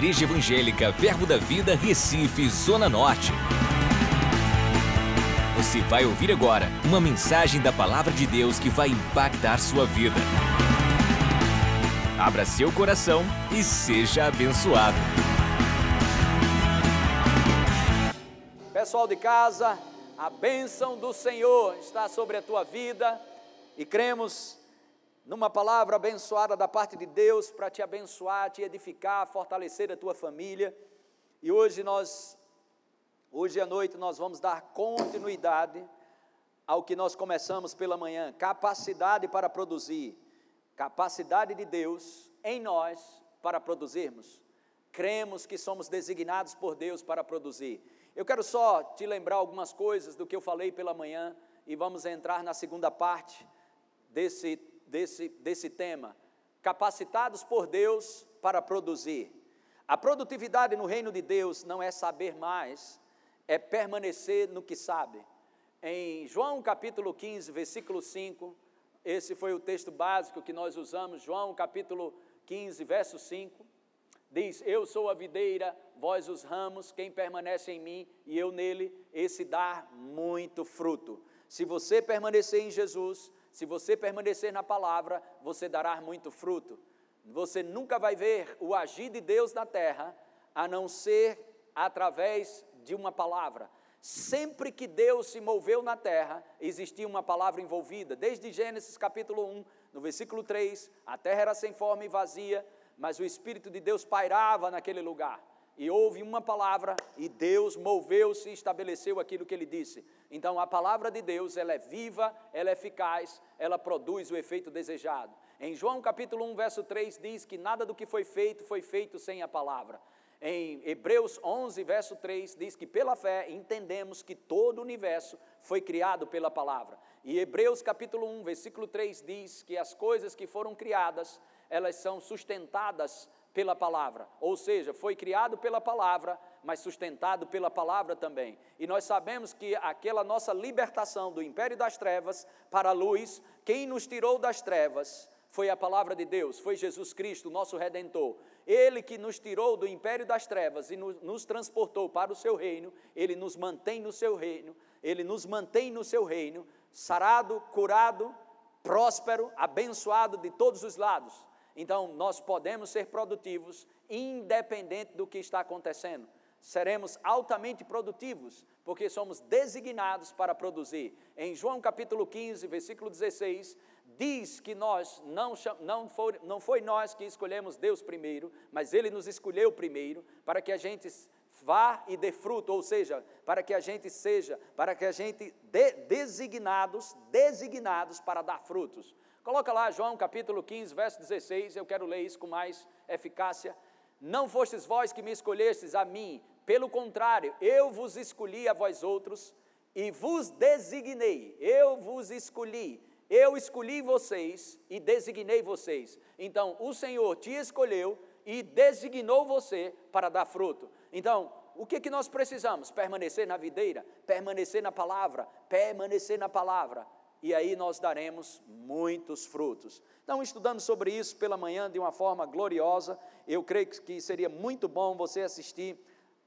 Igreja Evangélica Verbo da Vida, Recife, Zona Norte. Você vai ouvir agora uma mensagem da Palavra de Deus que vai impactar sua vida. Abra seu coração e seja abençoado. Pessoal de casa, a bênção do Senhor está sobre a tua vida e cremos numa palavra abençoada da parte de Deus para te abençoar, te edificar, fortalecer a tua família. E hoje nós, hoje à noite, nós vamos dar continuidade ao que nós começamos pela manhã: capacidade para produzir, capacidade de Deus em nós para produzirmos. Cremos que somos designados por Deus para produzir. Eu quero só te lembrar algumas coisas do que eu falei pela manhã e vamos entrar na segunda parte desse desse, desse tema, capacitados por Deus para produzir. A produtividade no reino de Deus não é saber mais, é permanecer no que sabe. Em João capítulo 15, versículo 5, esse foi o texto básico que nós usamos, João capítulo 15, verso 5, diz: Eu sou a videira, vós os ramos, quem permanece em mim e eu nele, esse dá muito fruto. Se você permanecer em Jesus, se você permanecer na palavra, você dará muito fruto. Você nunca vai ver o agir de Deus na terra, a não ser através de uma palavra. Sempre que Deus se moveu na terra, existia uma palavra envolvida. Desde Gênesis capítulo 1, no versículo 3, a terra era sem forma e vazia, mas o Espírito de Deus pairava naquele lugar e houve uma palavra e Deus moveu-se e estabeleceu aquilo que ele disse. Então a palavra de Deus, ela é viva, ela é eficaz, ela produz o efeito desejado. Em João capítulo 1, verso 3 diz que nada do que foi feito foi feito sem a palavra. Em Hebreus 11, verso 3 diz que pela fé entendemos que todo o universo foi criado pela palavra. E Hebreus capítulo 1, versículo 3 diz que as coisas que foram criadas, elas são sustentadas pela palavra, ou seja, foi criado pela palavra, mas sustentado pela palavra também. E nós sabemos que aquela nossa libertação do império das trevas para a luz, quem nos tirou das trevas foi a palavra de Deus, foi Jesus Cristo, nosso redentor. Ele que nos tirou do império das trevas e nos, nos transportou para o seu reino, ele nos mantém no seu reino, ele nos mantém no seu reino, sarado, curado, próspero, abençoado de todos os lados. Então, nós podemos ser produtivos independente do que está acontecendo. Seremos altamente produtivos, porque somos designados para produzir. Em João capítulo 15, versículo 16, diz que nós não, não, foi, não foi nós que escolhemos Deus primeiro, mas Ele nos escolheu primeiro, para que a gente vá e dê fruto, ou seja, para que a gente seja, para que a gente dê designados, designados para dar frutos. Coloca lá João capítulo 15, verso 16, eu quero ler isso com mais eficácia. Não fostes vós que me escolhestes a mim, pelo contrário, eu vos escolhi a vós outros e vos designei, eu vos escolhi, eu escolhi vocês e designei vocês. Então, o Senhor te escolheu e designou você para dar fruto. Então, o que, que nós precisamos? Permanecer na videira, permanecer na palavra, permanecer na palavra e aí nós daremos muitos frutos. Então, estudando sobre isso pela manhã de uma forma gloriosa, eu creio que seria muito bom você assistir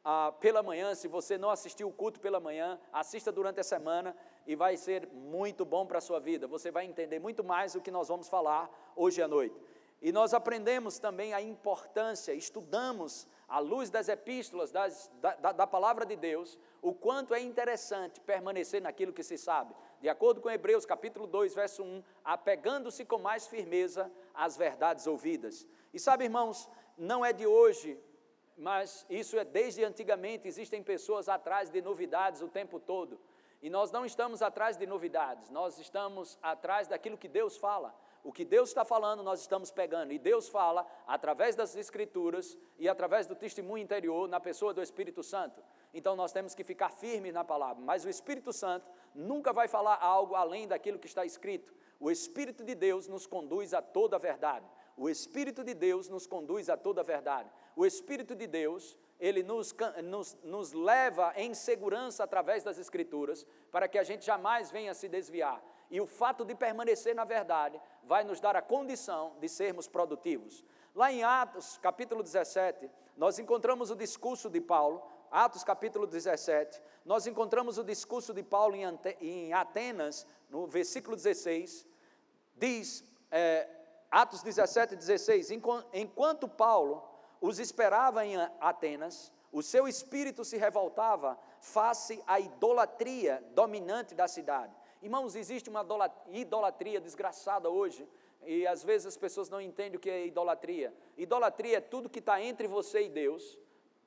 ah, pela manhã. Se você não assistiu o culto pela manhã, assista durante a semana e vai ser muito bom para a sua vida. Você vai entender muito mais do que nós vamos falar hoje à noite. E nós aprendemos também a importância, estudamos à luz das epístolas, das, da, da, da palavra de Deus, o quanto é interessante permanecer naquilo que se sabe. De acordo com Hebreus capítulo 2, verso 1, apegando-se com mais firmeza às verdades ouvidas. E sabe, irmãos, não é de hoje, mas isso é desde antigamente, existem pessoas atrás de novidades o tempo todo. E nós não estamos atrás de novidades, nós estamos atrás daquilo que Deus fala. O que Deus está falando, nós estamos pegando. E Deus fala através das Escrituras e através do testemunho interior na pessoa do Espírito Santo. Então nós temos que ficar firmes na palavra. Mas o Espírito Santo nunca vai falar algo além daquilo que está escrito. O Espírito de Deus nos conduz a toda a verdade. O Espírito de Deus nos conduz a toda a verdade. O Espírito de Deus, ele nos, nos, nos leva em segurança através das Escrituras, para que a gente jamais venha se desviar. E o fato de permanecer na verdade vai nos dar a condição de sermos produtivos. Lá em Atos, capítulo 17, nós encontramos o discurso de Paulo, Atos capítulo 17, nós encontramos o discurso de Paulo em Atenas, no versículo 16, diz, é, Atos 17, 16, enquanto Paulo os esperava em Atenas, o seu espírito se revoltava face à idolatria dominante da cidade. Irmãos, existe uma idolatria desgraçada hoje, e às vezes as pessoas não entendem o que é idolatria. Idolatria é tudo que está entre você e Deus,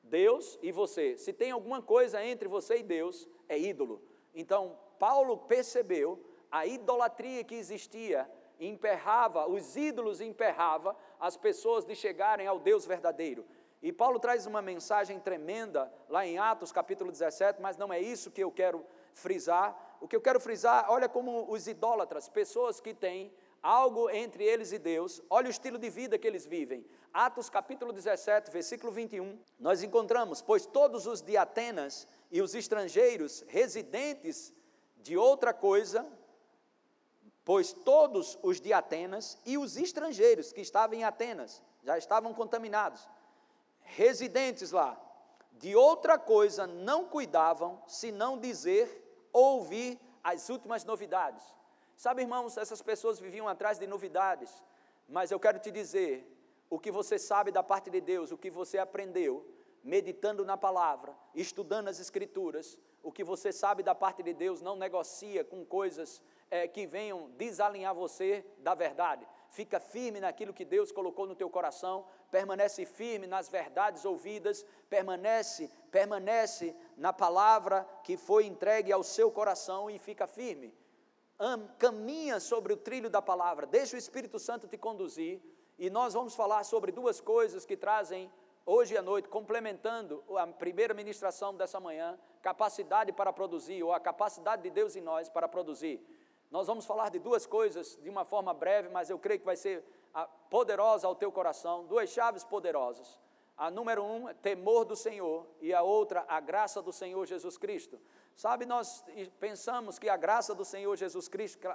Deus e você. Se tem alguma coisa entre você e Deus, é ídolo. Então, Paulo percebeu a idolatria que existia emperrava, os ídolos emperrava as pessoas de chegarem ao Deus verdadeiro. E Paulo traz uma mensagem tremenda lá em Atos capítulo 17, mas não é isso que eu quero frisar. O que eu quero frisar, olha como os idólatras, pessoas que têm algo entre eles e Deus, olha o estilo de vida que eles vivem. Atos capítulo 17, versículo 21, nós encontramos: Pois todos os de Atenas e os estrangeiros residentes de outra coisa pois todos os de Atenas e os estrangeiros que estavam em Atenas já estavam contaminados, residentes lá, de outra coisa não cuidavam senão dizer, ouvir as últimas novidades. Sabe, irmãos, essas pessoas viviam atrás de novidades, mas eu quero te dizer o que você sabe da parte de Deus, o que você aprendeu, meditando na palavra, estudando as Escrituras, o que você sabe da parte de Deus, não negocia com coisas é, que venham desalinhar você da verdade. Fica firme naquilo que Deus colocou no teu coração, permanece firme nas verdades ouvidas, permanece, permanece na palavra que foi entregue ao seu coração e fica firme. Am, caminha sobre o trilho da palavra, deixa o Espírito Santo te conduzir, e nós vamos falar sobre duas coisas que trazem hoje à noite, complementando a primeira ministração dessa manhã, capacidade para produzir, ou a capacidade de Deus em nós para produzir. Nós vamos falar de duas coisas de uma forma breve, mas eu creio que vai ser poderosa ao teu coração, duas chaves poderosas. A número um, temor do Senhor, e a outra, a graça do Senhor Jesus Cristo. Sabe, nós pensamos que a graça do Senhor Jesus Cristo,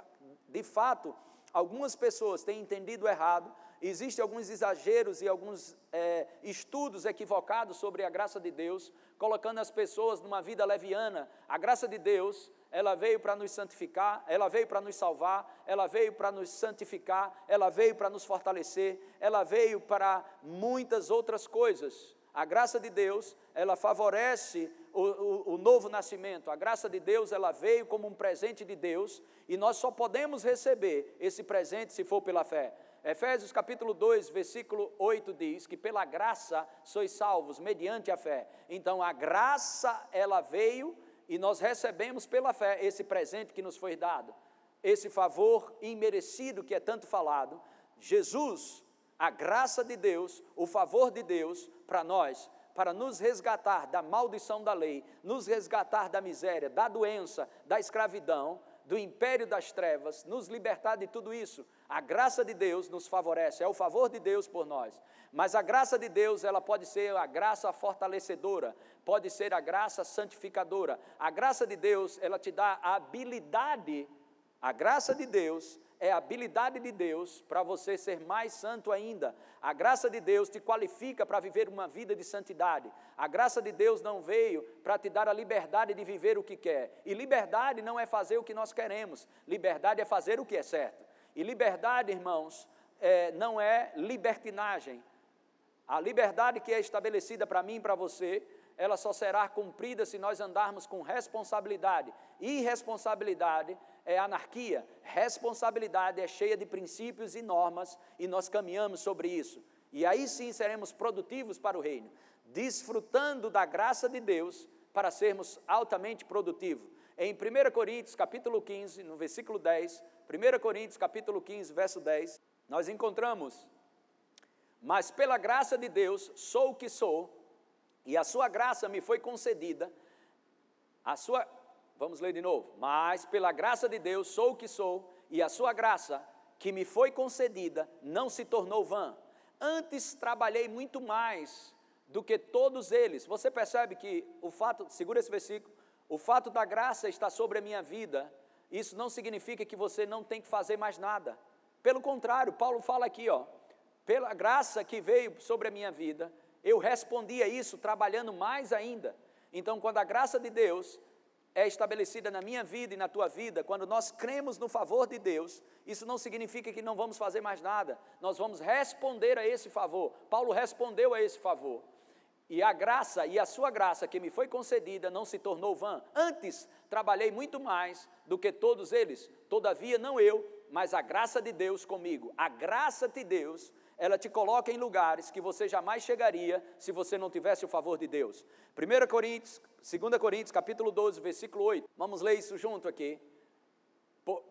de fato, algumas pessoas têm entendido errado, existem alguns exageros e alguns é, estudos equivocados sobre a graça de Deus, colocando as pessoas numa vida leviana. A graça de Deus ela veio para nos santificar, ela veio para nos salvar, ela veio para nos santificar, ela veio para nos fortalecer, ela veio para muitas outras coisas. A graça de Deus, ela favorece o, o, o, novo nascimento. A graça de Deus, ela veio como um presente de Deus e nós só podemos receber esse presente se for pela fé. Efésios capítulo 2, versículo 8 diz que pela graça sois salvos mediante a fé. Então a graça ela veio e nós recebemos pela fé esse presente que nos foi dado, esse favor imerecido que é tanto falado. Jesus, a graça de Deus, o favor de Deus para nós, para nos resgatar da maldição da lei, nos resgatar da miséria, da doença, da escravidão, do império das trevas, nos libertar de tudo isso. A graça de Deus nos favorece, é o favor de Deus por nós. Mas a graça de Deus, ela pode ser a graça fortalecedora, pode ser a graça santificadora. A graça de Deus, ela te dá a habilidade, a graça de Deus é a habilidade de Deus para você ser mais santo ainda. A graça de Deus te qualifica para viver uma vida de santidade. A graça de Deus não veio para te dar a liberdade de viver o que quer. E liberdade não é fazer o que nós queremos, liberdade é fazer o que é certo. E liberdade, irmãos, é, não é libertinagem. A liberdade que é estabelecida para mim e para você ela só será cumprida se nós andarmos com responsabilidade. Irresponsabilidade é anarquia, responsabilidade é cheia de princípios e normas e nós caminhamos sobre isso. E aí sim seremos produtivos para o reino, desfrutando da graça de Deus para sermos altamente produtivos. Em 1 Coríntios, capítulo 15, no versículo 10, 1 Coríntios, capítulo 15, verso 10, nós encontramos: Mas pela graça de Deus sou o que sou, e a sua graça me foi concedida, a sua, vamos ler de novo, mas pela graça de Deus sou o que sou, e a sua graça que me foi concedida não se tornou vã. Antes trabalhei muito mais do que todos eles. Você percebe que o fato, segura esse versículo, o fato da graça está sobre a minha vida, isso não significa que você não tem que fazer mais nada. Pelo contrário, Paulo fala aqui, ó, pela graça que veio sobre a minha vida, eu respondi a isso trabalhando mais ainda. Então, quando a graça de Deus é estabelecida na minha vida e na tua vida, quando nós cremos no favor de Deus, isso não significa que não vamos fazer mais nada, nós vamos responder a esse favor. Paulo respondeu a esse favor. E a graça e a sua graça que me foi concedida não se tornou vã. Antes trabalhei muito mais do que todos eles, todavia não eu, mas a graça de Deus comigo. A graça de Deus ela te coloca em lugares que você jamais chegaria se você não tivesse o favor de Deus. 1 Coríntios, 2 Coríntios, capítulo 12, versículo 8. Vamos ler isso junto aqui.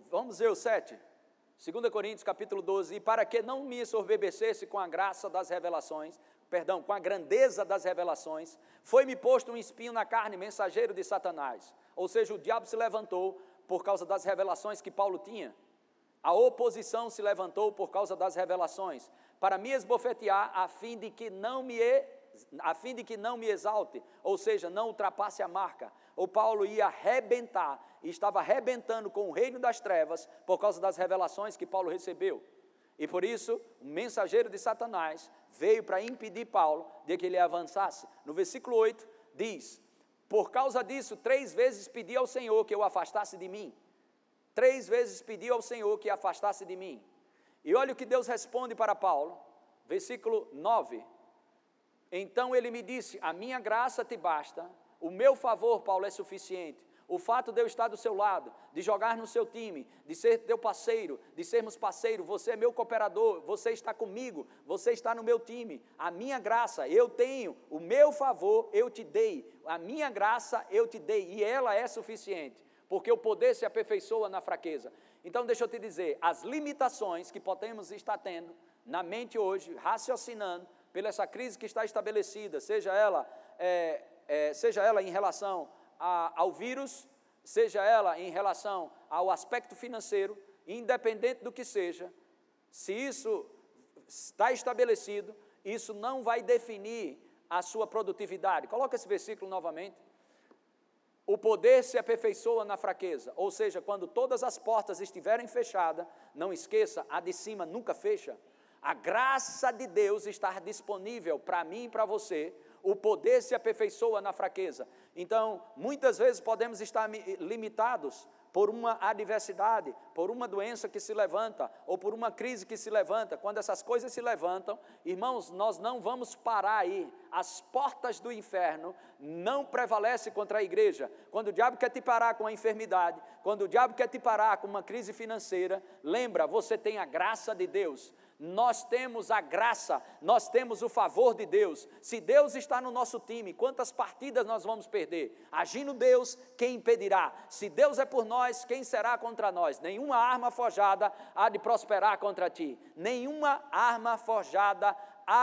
vamos ver o 7. 2 Coríntios, capítulo 12. E para que não me sorbebecesse com a graça das revelações, perdão, com a grandeza das revelações, foi-me posto um espinho na carne, mensageiro de Satanás. Ou seja, o diabo se levantou por causa das revelações que Paulo tinha. A oposição se levantou por causa das revelações para me esbofetear, a fim de que não me a fim de que não me exalte, ou seja, não ultrapasse a marca. O Paulo ia arrebentar, e estava arrebentando com o reino das trevas por causa das revelações que Paulo recebeu. E por isso, o mensageiro de Satanás veio para impedir Paulo de que ele avançasse. No versículo 8 diz: Por causa disso, três vezes pedi ao Senhor que eu afastasse de mim. Três vezes pedi ao Senhor que afastasse de mim. E olha o que Deus responde para Paulo, versículo 9. Então ele me disse: A minha graça te basta, o meu favor, Paulo, é suficiente. O fato de eu estar do seu lado, de jogar no seu time, de ser teu parceiro, de sermos parceiro, você é meu cooperador, você está comigo, você está no meu time. A minha graça eu tenho, o meu favor eu te dei, a minha graça eu te dei e ela é suficiente, porque o poder se aperfeiçoa na fraqueza. Então, deixa eu te dizer, as limitações que podemos estar tendo na mente hoje, raciocinando, pela essa crise que está estabelecida, seja ela, é, é, seja ela em relação a, ao vírus, seja ela em relação ao aspecto financeiro, independente do que seja, se isso está estabelecido, isso não vai definir a sua produtividade. Coloca esse versículo novamente. O poder se aperfeiçoa na fraqueza, ou seja, quando todas as portas estiverem fechadas, não esqueça, a de cima nunca fecha. A graça de Deus está disponível para mim e para você. O poder se aperfeiçoa na fraqueza. Então, muitas vezes podemos estar limitados por uma adversidade, por uma doença que se levanta, ou por uma crise que se levanta, quando essas coisas se levantam, irmãos, nós não vamos parar aí. As portas do inferno não prevalecem contra a igreja. Quando o diabo quer te parar com a enfermidade, quando o diabo quer te parar com uma crise financeira, lembra, você tem a graça de Deus nós temos a graça, nós temos o favor de Deus. Se Deus está no nosso time, quantas partidas nós vamos perder? Agindo Deus, quem impedirá? Se Deus é por nós, quem será contra nós? Nenhuma arma forjada há de prosperar contra ti. Nenhuma arma forjada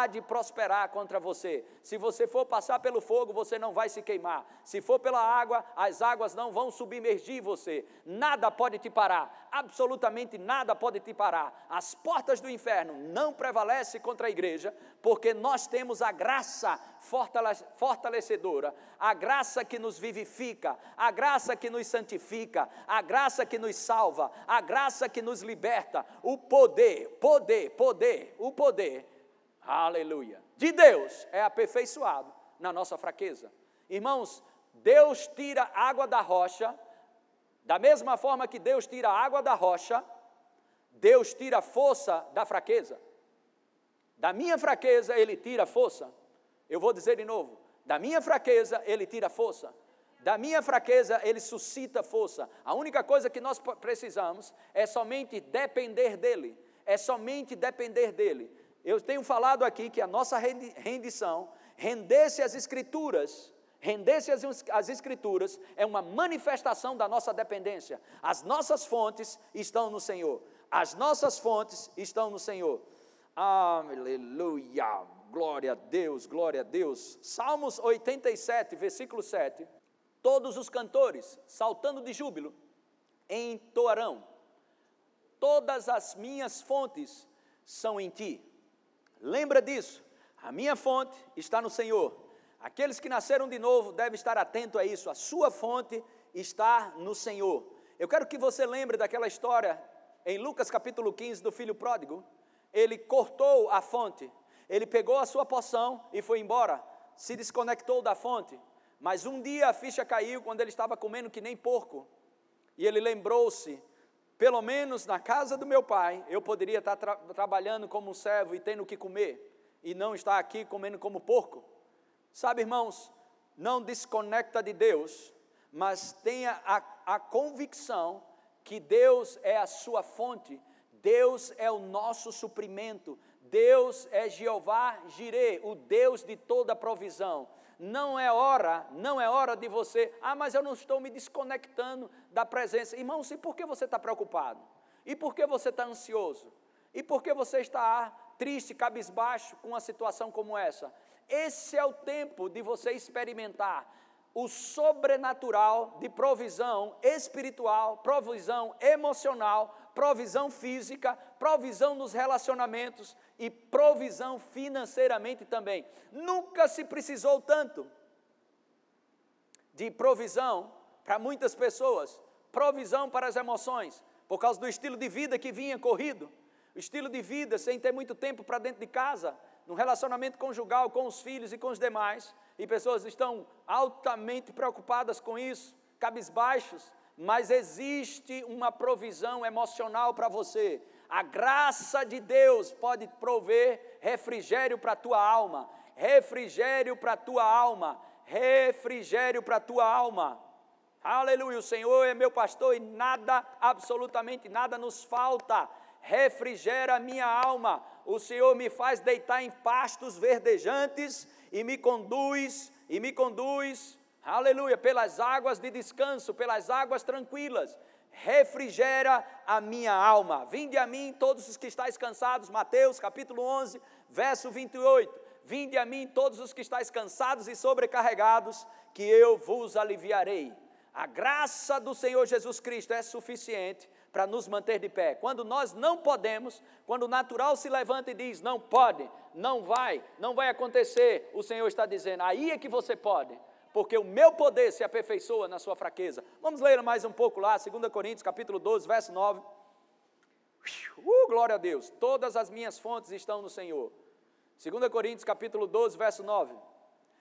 de prosperar contra você. Se você for passar pelo fogo, você não vai se queimar. Se for pela água, as águas não vão submergir você. Nada pode te parar, absolutamente nada pode te parar. As portas do inferno não prevalecem contra a igreja, porque nós temos a graça fortalecedora, a graça que nos vivifica, a graça que nos santifica, a graça que nos salva, a graça que nos liberta, o poder, poder, poder, o poder aleluia, de Deus é aperfeiçoado na nossa fraqueza. Irmãos, Deus tira água da rocha, da mesma forma que Deus tira água da rocha, Deus tira força da fraqueza. Da minha fraqueza, Ele tira força. Eu vou dizer de novo: da minha fraqueza, Ele tira força. Da minha fraqueza, Ele suscita força. A única coisa que nós precisamos é somente depender dEle. É somente depender dEle. Eu tenho falado aqui que a nossa rendição, render-se às Escrituras, render-se às Escrituras é uma manifestação da nossa dependência. As nossas fontes estão no Senhor. As nossas fontes estão no Senhor. Aleluia! Glória a Deus, glória a Deus. Salmos 87, versículo 7. Todos os cantores, saltando de júbilo, entoarão: Todas as minhas fontes são em ti. Lembra disso. A minha fonte está no Senhor. Aqueles que nasceram de novo devem estar atentos a isso. A sua fonte está no Senhor. Eu quero que você lembre daquela história em Lucas capítulo 15 do filho pródigo, ele cortou a fonte, ele pegou a sua poção e foi embora, se desconectou da fonte. Mas um dia a ficha caiu quando ele estava comendo que nem porco. E ele lembrou-se: pelo menos na casa do meu pai, eu poderia estar tra trabalhando como servo e tendo o que comer, e não estar aqui comendo como porco. Sabe, irmãos, não desconecta de Deus, mas tenha a, a convicção que Deus é a sua fonte, Deus é o nosso suprimento, Deus é Jeová Jireh, o Deus de toda provisão. Não é hora, não é hora de você, ah, mas eu não estou me desconectando da presença. Irmãos, e por que você está preocupado? E por que você está ansioso? E por que você está triste, cabisbaixo com uma situação como essa? Esse é o tempo de você experimentar o sobrenatural de provisão espiritual, provisão emocional, provisão física, provisão nos relacionamentos e provisão financeiramente também. Nunca se precisou tanto de provisão para muitas pessoas, provisão para as emoções, por causa do estilo de vida que vinha corrido, estilo de vida sem ter muito tempo para dentro de casa, no relacionamento conjugal com os filhos e com os demais, e pessoas estão altamente preocupadas com isso, cabisbaixos, mas existe uma provisão emocional para você. A graça de Deus pode prover refrigério para a tua alma, refrigério para a tua alma, refrigério para a tua alma. Aleluia, o Senhor é meu pastor e nada, absolutamente nada nos falta. Refrigera a minha alma o Senhor me faz deitar em pastos verdejantes e me conduz, e me conduz, aleluia, pelas águas de descanso, pelas águas tranquilas. Refrigera a minha alma. Vinde a mim todos os que estáis cansados, Mateus capítulo 11, verso 28. Vinde a mim todos os que estáis cansados e sobrecarregados, que eu vos aliviarei. A graça do Senhor Jesus Cristo é suficiente para nos manter de pé. Quando nós não podemos, quando o natural se levanta e diz: não pode, não vai, não vai acontecer, o Senhor está dizendo: aí é que você pode, porque o meu poder se aperfeiçoa na sua fraqueza. Vamos ler mais um pouco lá, 2 Coríntios capítulo 12, verso 9. Uh, glória a Deus, todas as minhas fontes estão no Senhor. 2 Coríntios capítulo 12, verso 9.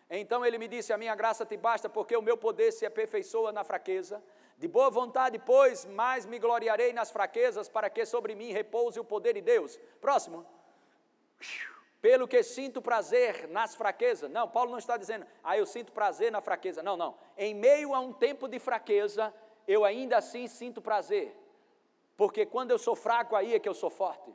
Então ele me disse: A minha graça te basta, porque o meu poder se aperfeiçoa na fraqueza. De boa vontade, pois, mais me gloriarei nas fraquezas, para que sobre mim repouse o poder de Deus. Próximo. Pelo que sinto prazer nas fraquezas. Não, Paulo não está dizendo, ah, eu sinto prazer na fraqueza. Não, não. Em meio a um tempo de fraqueza, eu ainda assim sinto prazer. Porque quando eu sou fraco, aí é que eu sou forte.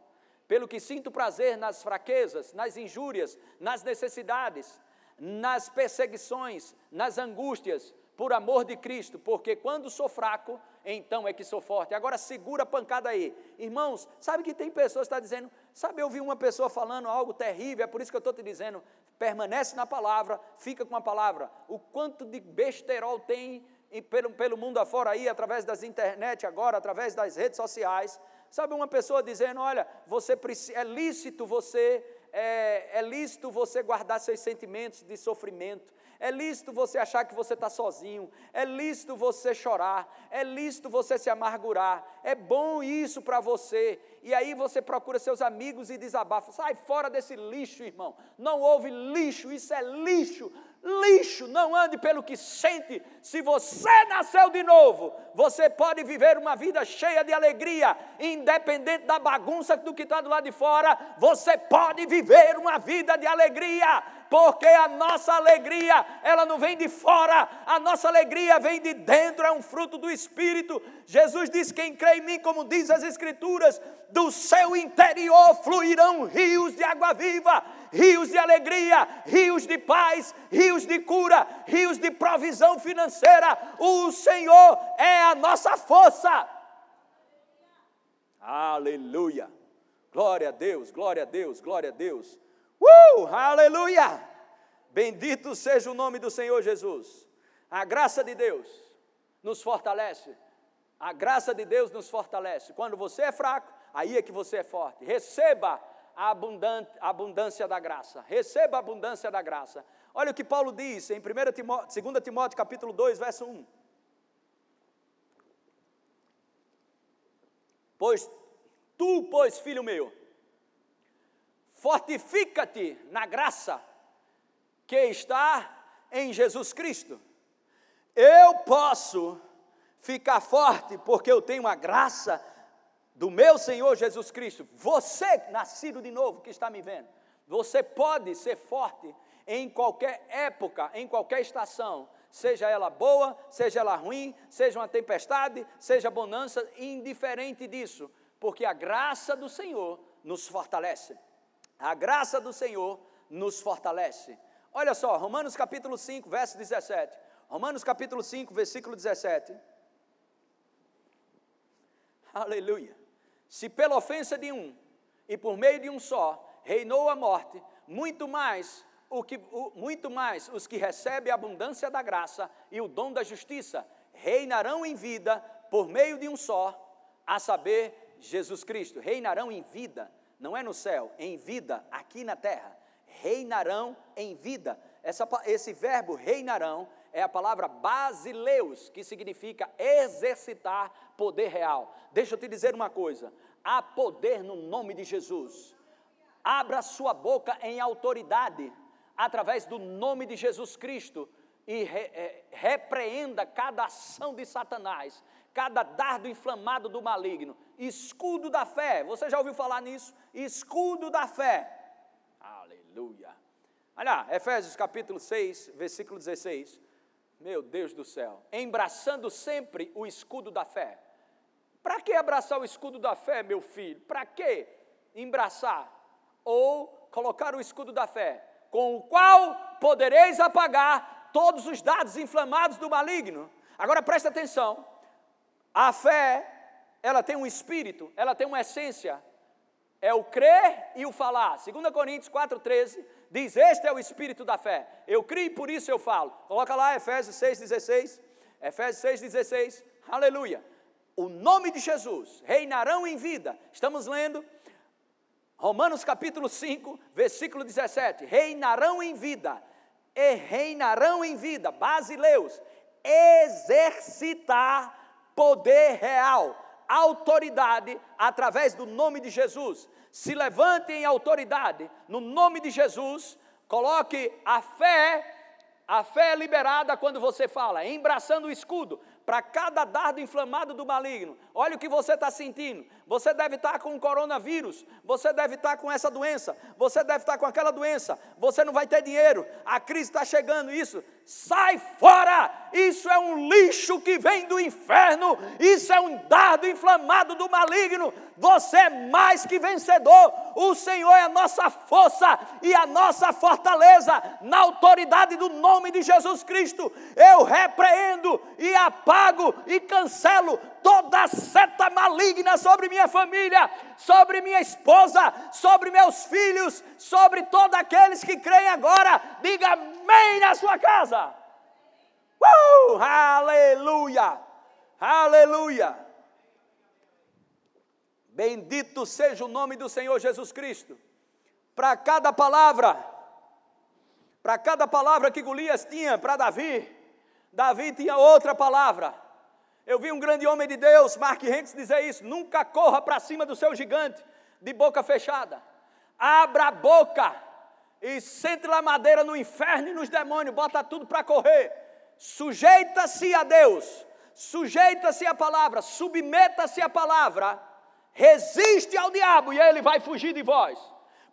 Pelo que sinto prazer nas fraquezas, nas injúrias, nas necessidades, nas perseguições, nas angústias, por amor de Cristo, porque quando sou fraco, então é que sou forte. Agora segura a pancada aí. Irmãos, sabe que tem pessoas que estão tá dizendo, sabe, eu vi uma pessoa falando algo terrível, é por isso que eu estou te dizendo, permanece na palavra, fica com a palavra. O quanto de besterol tem pelo, pelo mundo afora aí, através das internet agora, através das redes sociais. Sabe, uma pessoa dizendo, olha, você é lícito você é, é lícito você guardar seus sentimentos de sofrimento, é lícito você achar que você está sozinho, é lícito você chorar, é lícito você se amargurar, é bom isso para você. E aí você procura seus amigos e desabafa, sai fora desse lixo, irmão. Não houve lixo, isso é lixo. Lixo, não ande pelo que sente. Se você nasceu de novo, você pode viver uma vida cheia de alegria, independente da bagunça do que está do lado de fora, você pode viver uma vida de alegria, porque a nossa alegria, ela não vem de fora, a nossa alegria vem de dentro, é um fruto do Espírito. Jesus disse: Quem crê em mim, como diz as Escrituras, do seu interior fluirão rios de água viva rios de alegria, rios de paz, rios de cura, rios de provisão financeira. O Senhor é a nossa força. Aleluia. Glória a Deus, glória a Deus, glória a Deus. Uh, aleluia. Bendito seja o nome do Senhor Jesus. A graça de Deus nos fortalece. A graça de Deus nos fortalece. Quando você é fraco, aí é que você é forte. Receba a, abundância da graça. Receba a abundância da graça. Olha o que Paulo diz em 1 Timóteo, 2 Timóteo capítulo 2, verso 1. Pois tu, pois, filho meu, Fortifica-te na graça que está em Jesus Cristo. Eu posso ficar forte porque eu tenho a graça do meu Senhor Jesus Cristo. Você, nascido de novo, que está me vendo, você pode ser forte em qualquer época, em qualquer estação, seja ela boa, seja ela ruim, seja uma tempestade, seja bonança, indiferente disso, porque a graça do Senhor nos fortalece. A graça do Senhor nos fortalece. Olha só, Romanos capítulo 5, verso 17. Romanos capítulo 5, versículo 17. Aleluia. Se pela ofensa de um e por meio de um só reinou a morte, muito mais o que, o, muito mais os que recebem a abundância da graça e o dom da justiça reinarão em vida por meio de um só, a saber, Jesus Cristo. Reinarão em vida, não é no céu, em vida, aqui na terra. Reinarão em vida. Essa, esse verbo reinarão é a palavra basileus, que significa exercitar poder real. Deixa eu te dizer uma coisa: há poder no nome de Jesus. Abra sua boca em autoridade através do nome de Jesus Cristo e re, é, repreenda cada ação de Satanás, cada dardo inflamado do maligno. Escudo da fé, você já ouviu falar nisso? Escudo da fé. Aleluia. Olha, Efésios capítulo 6, versículo 16. Meu Deus do céu. Embraçando sempre o escudo da fé. Para que abraçar o escudo da fé, meu filho? Para que embraçar? Ou colocar o escudo da fé? com o qual podereis apagar todos os dados inflamados do maligno. Agora presta atenção. A fé, ela tem um espírito, ela tem uma essência. É o crer e o falar. 2 Coríntios 4,13 diz: Este é o espírito da fé. Eu creio e por isso eu falo. Coloca lá Efésios 6,16. Efésios 6,16. Aleluia. O nome de Jesus reinarão em vida. Estamos lendo Romanos capítulo 5, versículo 17: reinarão em vida, e reinarão em vida, basileus, exercitar poder real, autoridade através do nome de Jesus. Se levante em autoridade no nome de Jesus, coloque a fé, a fé é liberada quando você fala, embraçando o escudo, para cada dardo inflamado do maligno. Olha o que você está sentindo. Você deve estar com o coronavírus, você deve estar com essa doença, você deve estar com aquela doença, você não vai ter dinheiro, a crise está chegando, isso. Sai fora! Isso é um lixo que vem do inferno, isso é um dardo inflamado do maligno. Você é mais que vencedor, o Senhor é a nossa força e a nossa fortaleza, na autoridade do nome de Jesus Cristo. Eu repreendo e apago e cancelo toda seta maligna sobre minha família, sobre minha esposa, sobre meus filhos, sobre todos aqueles que creem agora. Diga amém na sua casa. Uh, aleluia! Aleluia! Bendito seja o nome do Senhor Jesus Cristo. Para cada palavra, para cada palavra que Golias tinha para Davi, Davi tinha outra palavra. Eu vi um grande homem de Deus, Mark Hanks, dizer isso: nunca corra para cima do seu gigante de boca fechada. Abra a boca e sente lá madeira no inferno e nos demônios, bota tudo para correr. Sujeita-se a Deus, sujeita-se à palavra, submeta-se à palavra, resiste ao diabo e ele vai fugir de vós.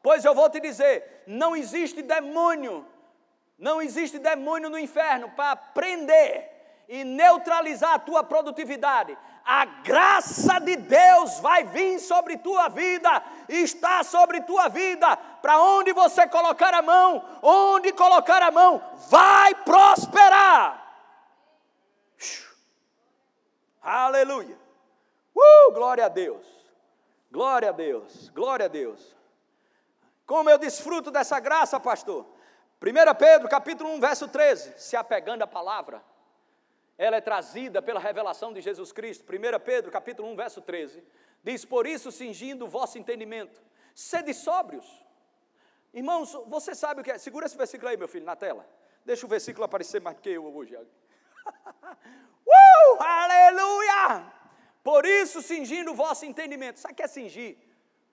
Pois eu vou te dizer: não existe demônio, não existe demônio no inferno para prender e neutralizar a tua produtividade, a graça de Deus vai vir sobre tua vida, está sobre tua vida. Para onde você colocar a mão, onde colocar a mão, vai prosperar. Aleluia. Uh, glória a Deus. Glória a Deus. Glória a Deus. Como eu desfruto dessa graça, pastor. 1 Pedro, capítulo 1, verso 13, se apegando à palavra ela é trazida pela revelação de Jesus Cristo. 1 Pedro, capítulo 1, verso 13, diz: "Por isso, cingindo o vosso entendimento, sede sóbrios". Irmãos, você sabe o que é? Segura esse versículo aí, meu filho, na tela. Deixa o versículo aparecer mais que eu hoje. uh, aleluia! Por isso, cingindo o vosso entendimento. Sabe o que é cingir?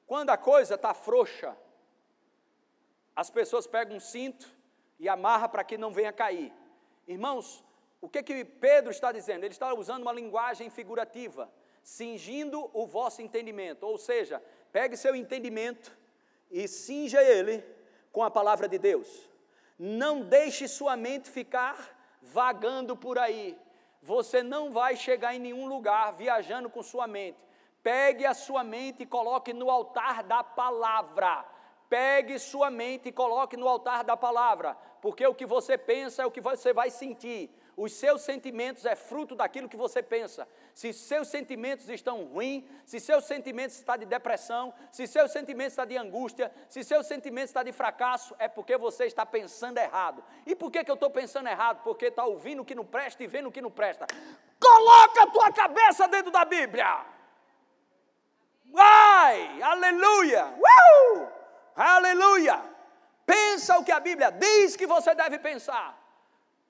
Quando a coisa está frouxa, as pessoas pegam um cinto e amarra para que não venha cair. Irmãos, o que que Pedro está dizendo? Ele está usando uma linguagem figurativa, cingindo o vosso entendimento, ou seja, pegue seu entendimento e cinja ele com a palavra de Deus. Não deixe sua mente ficar vagando por aí. Você não vai chegar em nenhum lugar viajando com sua mente. Pegue a sua mente e coloque no altar da palavra. Pegue sua mente e coloque no altar da palavra, porque o que você pensa é o que você vai sentir. Os seus sentimentos é fruto daquilo que você pensa. Se seus sentimentos estão ruins, se seus sentimentos estão de depressão, se seus sentimentos estão de angústia, se seus sentimentos estão de fracasso, é porque você está pensando errado. E por que, que eu estou pensando errado? Porque está ouvindo o que não presta e vendo o que não presta. Coloca a tua cabeça dentro da Bíblia. Vai! Aleluia! Uh! Aleluia! Pensa o que a Bíblia diz que você deve pensar.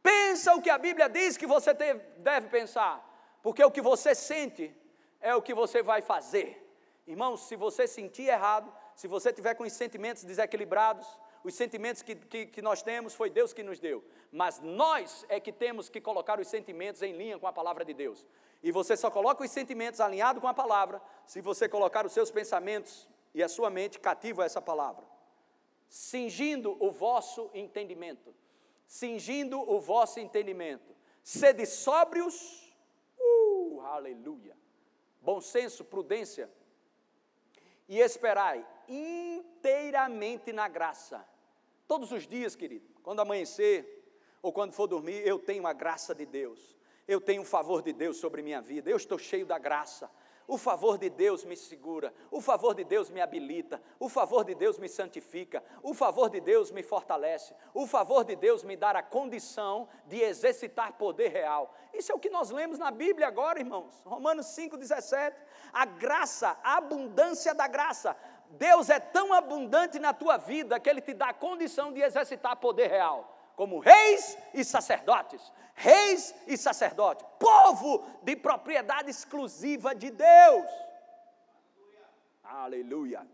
Pensa o que a Bíblia diz que você deve pensar, porque o que você sente é o que você vai fazer. Irmãos, se você sentir errado, se você tiver com os sentimentos desequilibrados, os sentimentos que, que, que, nós temos foi Deus que nos deu, mas nós é que temos que colocar os sentimentos em linha com a palavra de Deus. E você só coloca os sentimentos alinhados com a palavra se você colocar os seus pensamentos e a sua mente cativo a essa palavra, cingindo o vosso entendimento cingindo o vosso entendimento. Sede sóbrios, uh, aleluia. Bom senso, prudência, e esperai inteiramente na graça. Todos os dias, querido, quando amanhecer ou quando for dormir, eu tenho a graça de Deus, eu tenho o favor de Deus sobre minha vida, eu estou cheio da graça. O favor de Deus me segura, o favor de Deus me habilita, o favor de Deus me santifica, o favor de Deus me fortalece, o favor de Deus me dá a condição de exercitar poder real. Isso é o que nós lemos na Bíblia agora, irmãos. Romanos 5,17. A graça, a abundância da graça. Deus é tão abundante na tua vida que Ele te dá a condição de exercitar poder real como reis e sacerdotes. Reis e sacerdotes, povo de propriedade exclusiva de Deus. Aleluia. Aleluia.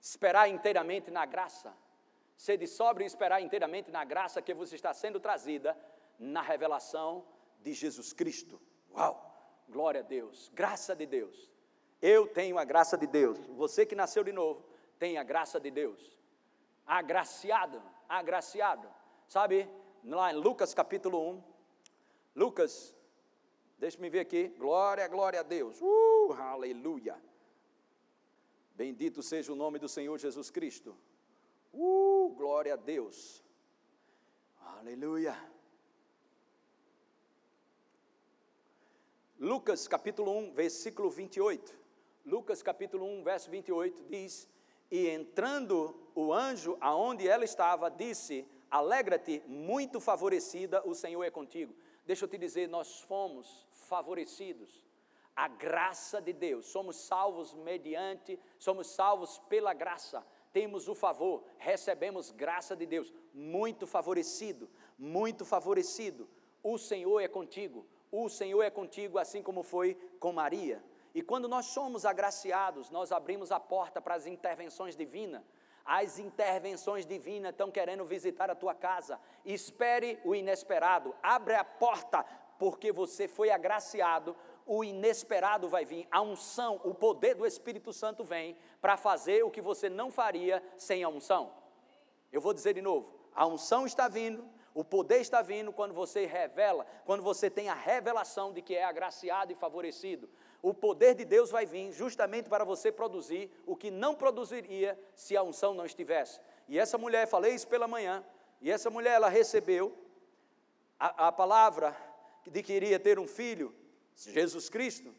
Esperar inteiramente na graça. Ser de sobre e esperar inteiramente na graça que vos está sendo trazida na revelação de Jesus Cristo. Uau! Glória a Deus, graça de Deus. Eu tenho a graça de Deus. Você que nasceu de novo, tem a graça de Deus agraciado, agraciado. Sabe, lá em Lucas capítulo 1, Lucas, deixa-me ver aqui, glória, glória a Deus, uh, aleluia. Bendito seja o nome do Senhor Jesus Cristo. Uh, glória a Deus. Aleluia. Lucas capítulo 1, versículo 28. Lucas capítulo 1, verso 28 diz: e entrando o anjo aonde ela estava, disse: Alegra-te, muito favorecida, o Senhor é contigo. Deixa eu te dizer, nós fomos favorecidos. A graça de Deus, somos salvos mediante, somos salvos pela graça, temos o favor, recebemos graça de Deus, muito favorecido, muito favorecido. O Senhor é contigo, o Senhor é contigo, assim como foi com Maria. E quando nós somos agraciados, nós abrimos a porta para as intervenções divinas. As intervenções divinas estão querendo visitar a tua casa. Espere o inesperado. Abre a porta, porque você foi agraciado. O inesperado vai vir. A unção, o poder do Espírito Santo vem para fazer o que você não faria sem a unção. Eu vou dizer de novo: a unção está vindo, o poder está vindo quando você revela, quando você tem a revelação de que é agraciado e favorecido o poder de Deus vai vir justamente para você produzir o que não produziria se a unção não estivesse. E essa mulher, falei isso pela manhã, e essa mulher, ela recebeu a, a palavra de que iria ter um filho, Jesus Cristo.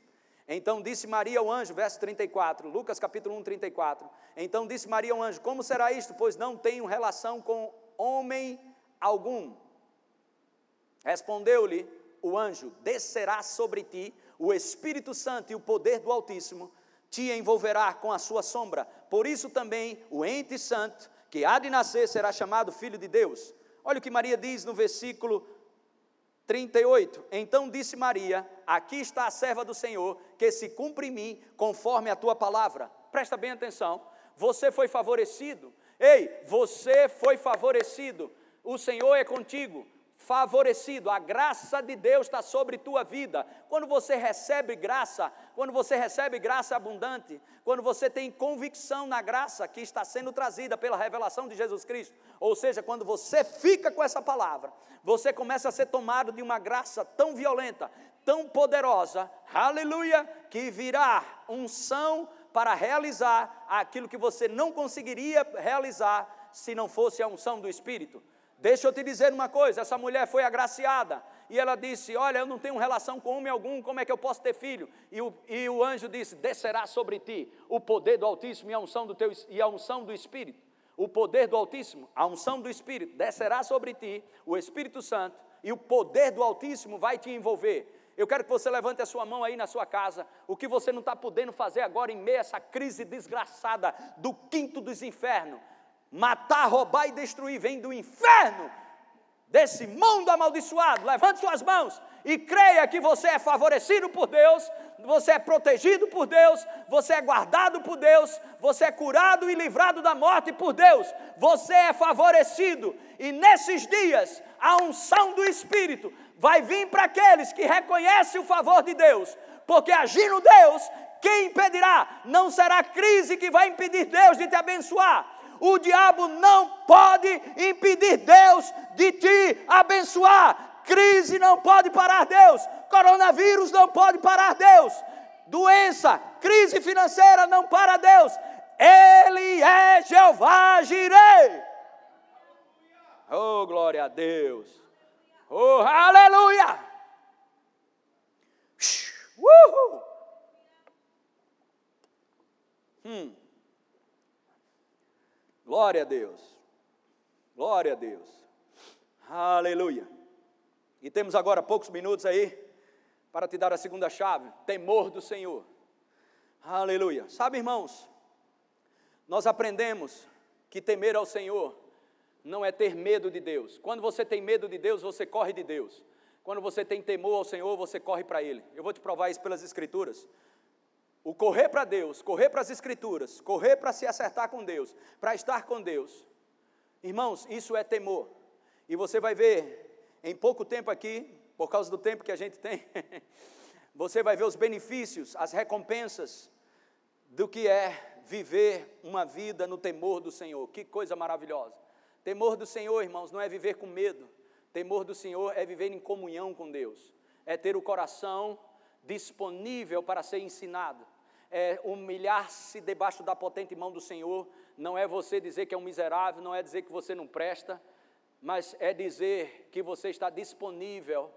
Então disse Maria ao anjo, verso 34, Lucas capítulo 1, 34. Então disse Maria ao anjo: Como será isto? Pois não tenho relação com homem algum. Respondeu-lhe o anjo: Descerá sobre ti o Espírito Santo e o poder do Altíssimo te envolverá com a sua sombra. Por isso também o ente santo, que há de nascer, será chamado filho de Deus. Olha o que Maria diz no versículo 38. Então disse Maria: Aqui está a serva do Senhor, que se cumpre em mim conforme a tua palavra. Presta bem atenção. você foi favorecido. Ei, você foi favorecido. O Senhor é contigo favorecido, a graça de Deus está sobre tua vida. Quando você recebe graça, quando você recebe graça abundante, quando você tem convicção na graça que está sendo trazida pela revelação de Jesus Cristo, ou seja, quando você fica com essa palavra, você começa a ser tomado de uma graça tão violenta, tão poderosa, aleluia, que virá unção para realizar aquilo que você não conseguiria realizar se não fosse a unção do Espírito. Deixa eu te dizer uma coisa: essa mulher foi agraciada e ela disse: Olha, eu não tenho relação com homem algum, como é que eu posso ter filho? E o, e o anjo disse: Descerá sobre ti o poder do Altíssimo e a unção do, teu, e a unção do Espírito. O poder do Altíssimo, a unção do Espírito, descerá sobre ti o Espírito Santo e o poder do Altíssimo vai te envolver. Eu quero que você levante a sua mão aí na sua casa. O que você não está podendo fazer agora em meio a essa crise desgraçada do quinto dos infernos matar, roubar e destruir, vem do inferno, desse mundo amaldiçoado. Levante suas mãos e creia que você é favorecido por Deus, você é protegido por Deus, você é guardado por Deus, você é curado e livrado da morte por Deus, você é favorecido, e nesses dias a unção do Espírito vai vir para aqueles que reconhecem o favor de Deus, porque agindo Deus, quem impedirá? Não será crise que vai impedir Deus de te abençoar, o diabo não pode impedir Deus de te abençoar. Crise não pode parar Deus. Coronavírus não pode parar Deus. Doença, crise financeira não para Deus. Ele é Jeová Jirei. Oh, glória a Deus. Oh, aleluia. Uhul. Hum. Glória a Deus. Glória a Deus. Aleluia. E temos agora poucos minutos aí para te dar a segunda chave: temor do Senhor. Aleluia. Sabe, irmãos, nós aprendemos que temer ao Senhor não é ter medo de Deus. Quando você tem medo de Deus, você corre de Deus. Quando você tem temor ao Senhor, você corre para Ele. Eu vou te provar isso pelas Escrituras. O correr para Deus, correr para as Escrituras, correr para se acertar com Deus, para estar com Deus. Irmãos, isso é temor. E você vai ver, em pouco tempo aqui, por causa do tempo que a gente tem, você vai ver os benefícios, as recompensas do que é viver uma vida no temor do Senhor. Que coisa maravilhosa. Temor do Senhor, irmãos, não é viver com medo. Temor do Senhor é viver em comunhão com Deus. É ter o coração disponível para ser ensinado é humilhar-se debaixo da potente mão do Senhor, não é você dizer que é um miserável, não é dizer que você não presta, mas é dizer que você está disponível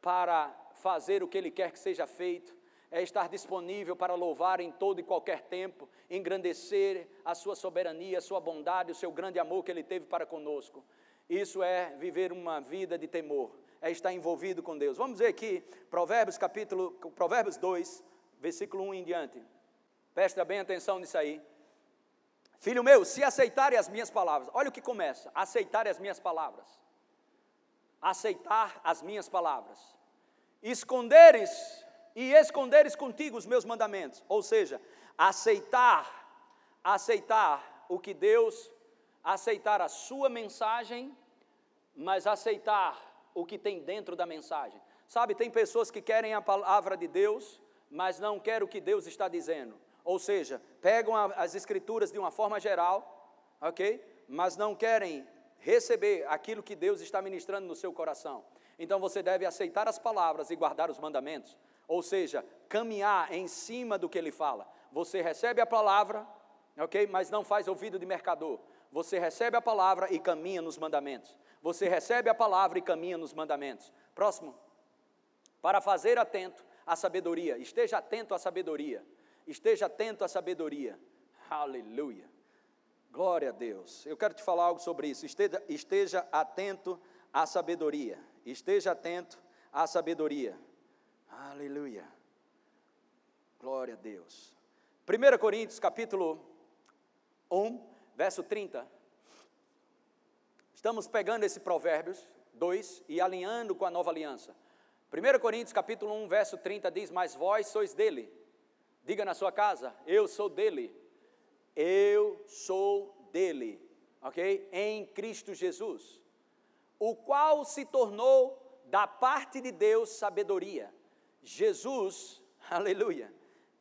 para fazer o que Ele quer que seja feito, é estar disponível para louvar em todo e qualquer tempo, engrandecer a Sua soberania, a Sua bondade, o Seu grande amor que Ele teve para conosco. Isso é viver uma vida de temor, é estar envolvido com Deus. Vamos ver aqui, Provérbios capítulo, Provérbios 2, versículo 1 em diante. Presta bem atenção nisso aí. Filho meu, se aceitarem as minhas palavras, olha o que começa: aceitar as minhas palavras. Aceitar as minhas palavras. Esconderes e esconderes contigo os meus mandamentos. Ou seja, aceitar, aceitar o que Deus, aceitar a sua mensagem, mas aceitar o que tem dentro da mensagem. Sabe, tem pessoas que querem a palavra de Deus, mas não quer o que Deus está dizendo. Ou seja, pegam as escrituras de uma forma geral, ok? Mas não querem receber aquilo que Deus está ministrando no seu coração. Então você deve aceitar as palavras e guardar os mandamentos. Ou seja, caminhar em cima do que ele fala. Você recebe a palavra, ok? Mas não faz ouvido de mercador. Você recebe a palavra e caminha nos mandamentos. Você recebe a palavra e caminha nos mandamentos. Próximo. Para fazer atento à sabedoria. Esteja atento à sabedoria. Esteja atento à sabedoria. Aleluia. Glória a Deus. Eu quero te falar algo sobre isso. Esteja, esteja atento à sabedoria. Esteja atento à sabedoria. Aleluia. Glória a Deus. 1 Coríntios capítulo 1, verso 30. Estamos pegando esse Provérbios 2 e alinhando com a nova aliança. 1 Coríntios capítulo 1, verso 30 diz: Mas vós sois dele. Diga na sua casa: Eu sou dele. Eu sou dele, ok? Em Cristo Jesus, o qual se tornou da parte de Deus sabedoria. Jesus, aleluia,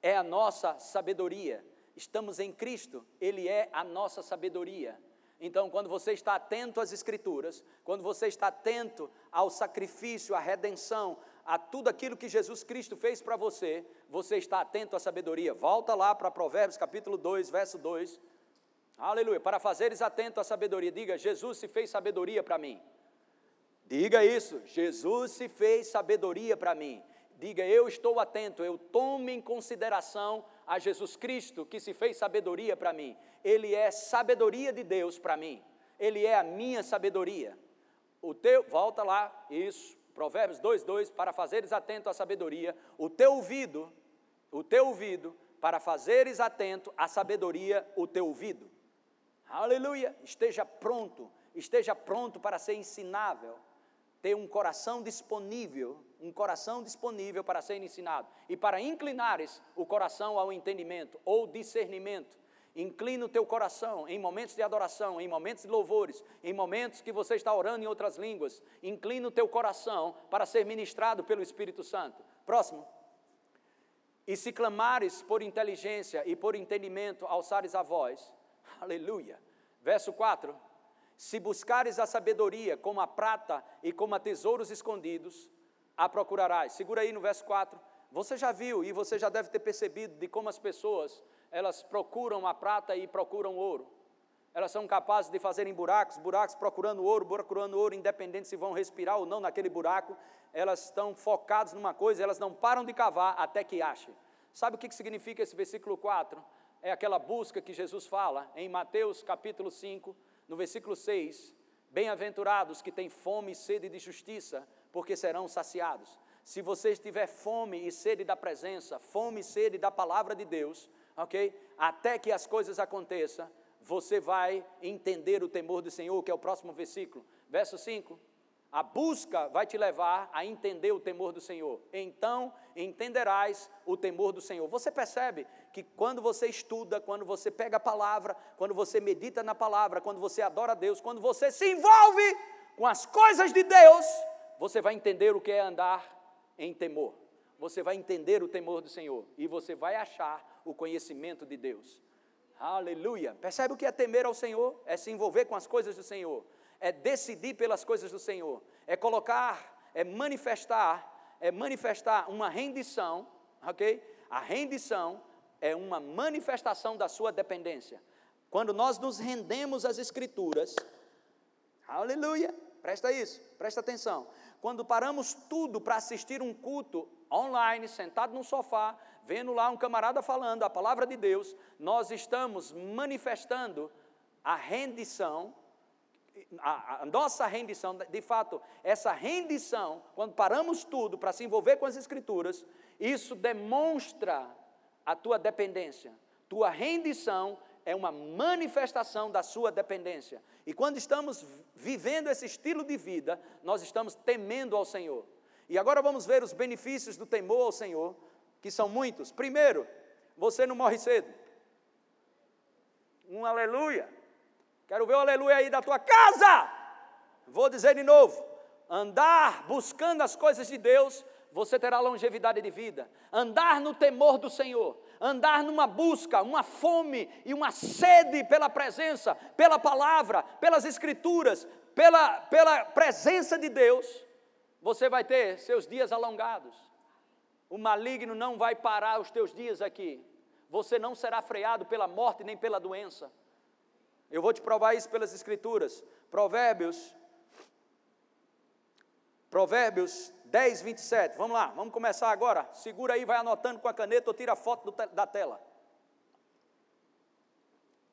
é a nossa sabedoria. Estamos em Cristo, Ele é a nossa sabedoria. Então, quando você está atento às Escrituras, quando você está atento ao sacrifício, à redenção, a tudo aquilo que Jesus Cristo fez para você, você está atento à sabedoria. Volta lá para Provérbios capítulo 2, verso 2. Aleluia. Para fazeres atento à sabedoria, diga: Jesus se fez sabedoria para mim. Diga isso, Jesus se fez sabedoria para mim. Diga, eu estou atento, eu tomo em consideração a Jesus Cristo que se fez sabedoria para mim. Ele é sabedoria de Deus para mim. Ele é a minha sabedoria. O teu, volta lá, isso, Provérbios 2:2, para fazeres atento à sabedoria, o teu ouvido, o teu ouvido, para fazeres atento à sabedoria, o teu ouvido. Aleluia! Esteja pronto, esteja pronto para ser ensinável ter um coração disponível, um coração disponível para ser ensinado e para inclinares o coração ao entendimento ou discernimento. Inclina o teu coração em momentos de adoração, em momentos de louvores, em momentos que você está orando em outras línguas. Inclina o teu coração para ser ministrado pelo Espírito Santo. Próximo. E se clamares por inteligência e por entendimento, alçares a voz. Aleluia. Verso 4 se buscares a sabedoria como a prata e como a tesouros escondidos, a procurarás. Segura aí no verso 4. Você já viu e você já deve ter percebido de como as pessoas, elas procuram a prata e procuram ouro. Elas são capazes de fazerem buracos, buracos procurando ouro, procurando ouro, independente se vão respirar ou não naquele buraco. Elas estão focadas numa coisa, elas não param de cavar até que achem. Sabe o que significa esse versículo 4? É aquela busca que Jesus fala em Mateus capítulo 5, no versículo 6, bem-aventurados que têm fome e sede de justiça, porque serão saciados. Se você tiver fome e sede da presença, fome e sede da palavra de Deus, ok? Até que as coisas aconteçam, você vai entender o temor do Senhor, que é o próximo versículo. Verso 5. A busca vai te levar a entender o temor do Senhor. Então entenderás o temor do Senhor. Você percebe que quando você estuda, quando você pega a palavra, quando você medita na palavra, quando você adora a Deus, quando você se envolve com as coisas de Deus, você vai entender o que é andar em temor. Você vai entender o temor do Senhor e você vai achar o conhecimento de Deus. Aleluia. Percebe o que é temer ao Senhor? É se envolver com as coisas do Senhor é decidir pelas coisas do Senhor, é colocar, é manifestar, é manifestar uma rendição, ok? A rendição é uma manifestação da sua dependência. Quando nós nos rendemos às Escrituras, aleluia, presta isso, presta atenção. Quando paramos tudo para assistir um culto online, sentado num sofá, vendo lá um camarada falando a palavra de Deus, nós estamos manifestando a rendição a, a, nossa rendição, de fato, essa rendição, quando paramos tudo para se envolver com as Escrituras, isso demonstra a tua dependência. Tua rendição é uma manifestação da sua dependência. E quando estamos vivendo esse estilo de vida, nós estamos temendo ao Senhor. E agora vamos ver os benefícios do temor ao Senhor, que são muitos. Primeiro, você não morre cedo. Um aleluia. Quero ver o aleluia aí da tua casa. Vou dizer de novo: andar buscando as coisas de Deus, você terá longevidade de vida. Andar no temor do Senhor, andar numa busca, uma fome e uma sede pela presença, pela palavra, pelas escrituras, pela, pela presença de Deus, você vai ter seus dias alongados. O maligno não vai parar os teus dias aqui. Você não será freado pela morte nem pela doença. Eu vou te provar isso pelas Escrituras. Provérbios, Provérbios 10, 27. Vamos lá, vamos começar agora. Segura aí, vai anotando com a caneta ou tira a foto do, da tela.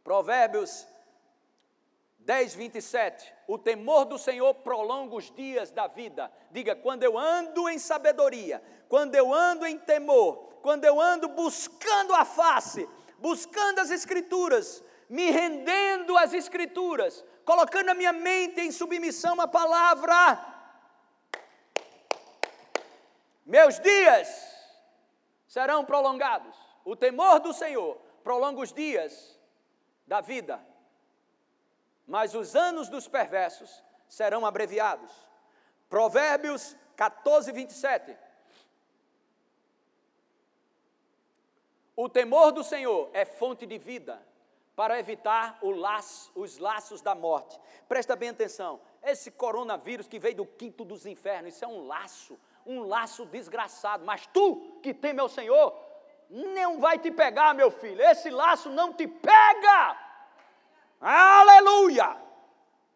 Provérbios 10, 27. O temor do Senhor prolonga os dias da vida. Diga, quando eu ando em sabedoria, quando eu ando em temor, quando eu ando buscando a face, buscando as Escrituras, me rendendo às Escrituras, colocando a minha mente em submissão à palavra. Meus dias serão prolongados. O temor do Senhor prolonga os dias da vida, mas os anos dos perversos serão abreviados. Provérbios 14, 27. O temor do Senhor é fonte de vida para evitar laço, os laços da morte. Presta bem atenção: esse coronavírus que veio do quinto dos infernos, isso é um laço, um laço desgraçado. Mas tu que teme ao Senhor, não vai te pegar, meu filho. Esse laço não te pega. Aleluia!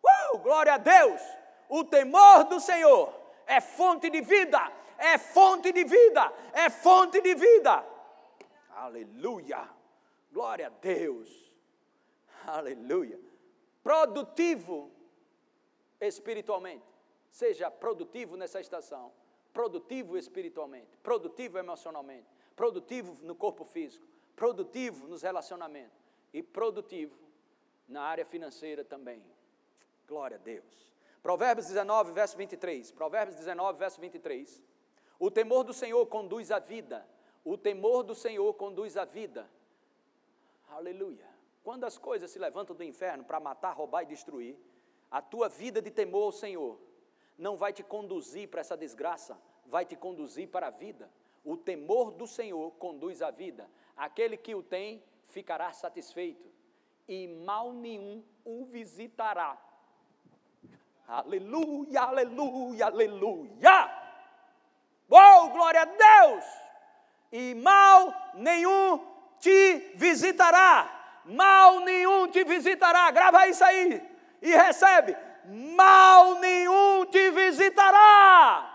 Uh, glória a Deus! O temor do Senhor é fonte de vida, é fonte de vida, é fonte de vida. Aleluia! Glória a Deus! Aleluia! Produtivo espiritualmente. Seja produtivo nessa estação, produtivo espiritualmente, produtivo emocionalmente, produtivo no corpo físico, produtivo nos relacionamentos e produtivo na área financeira também. Glória a Deus. Provérbios 19, verso 23. Provérbios 19, verso 23. O temor do Senhor conduz à vida. O temor do Senhor conduz à vida. Aleluia. Quando as coisas se levantam do inferno para matar, roubar e destruir, a tua vida de temor ao Senhor não vai te conduzir para essa desgraça, vai te conduzir para a vida. O temor do Senhor conduz à vida. Aquele que o tem ficará satisfeito, e mal nenhum o visitará. Aleluia, aleluia, aleluia. Oh, glória a Deus! E mal nenhum te visitará. Mal nenhum te visitará. Grava isso aí e recebe. Mal nenhum te visitará.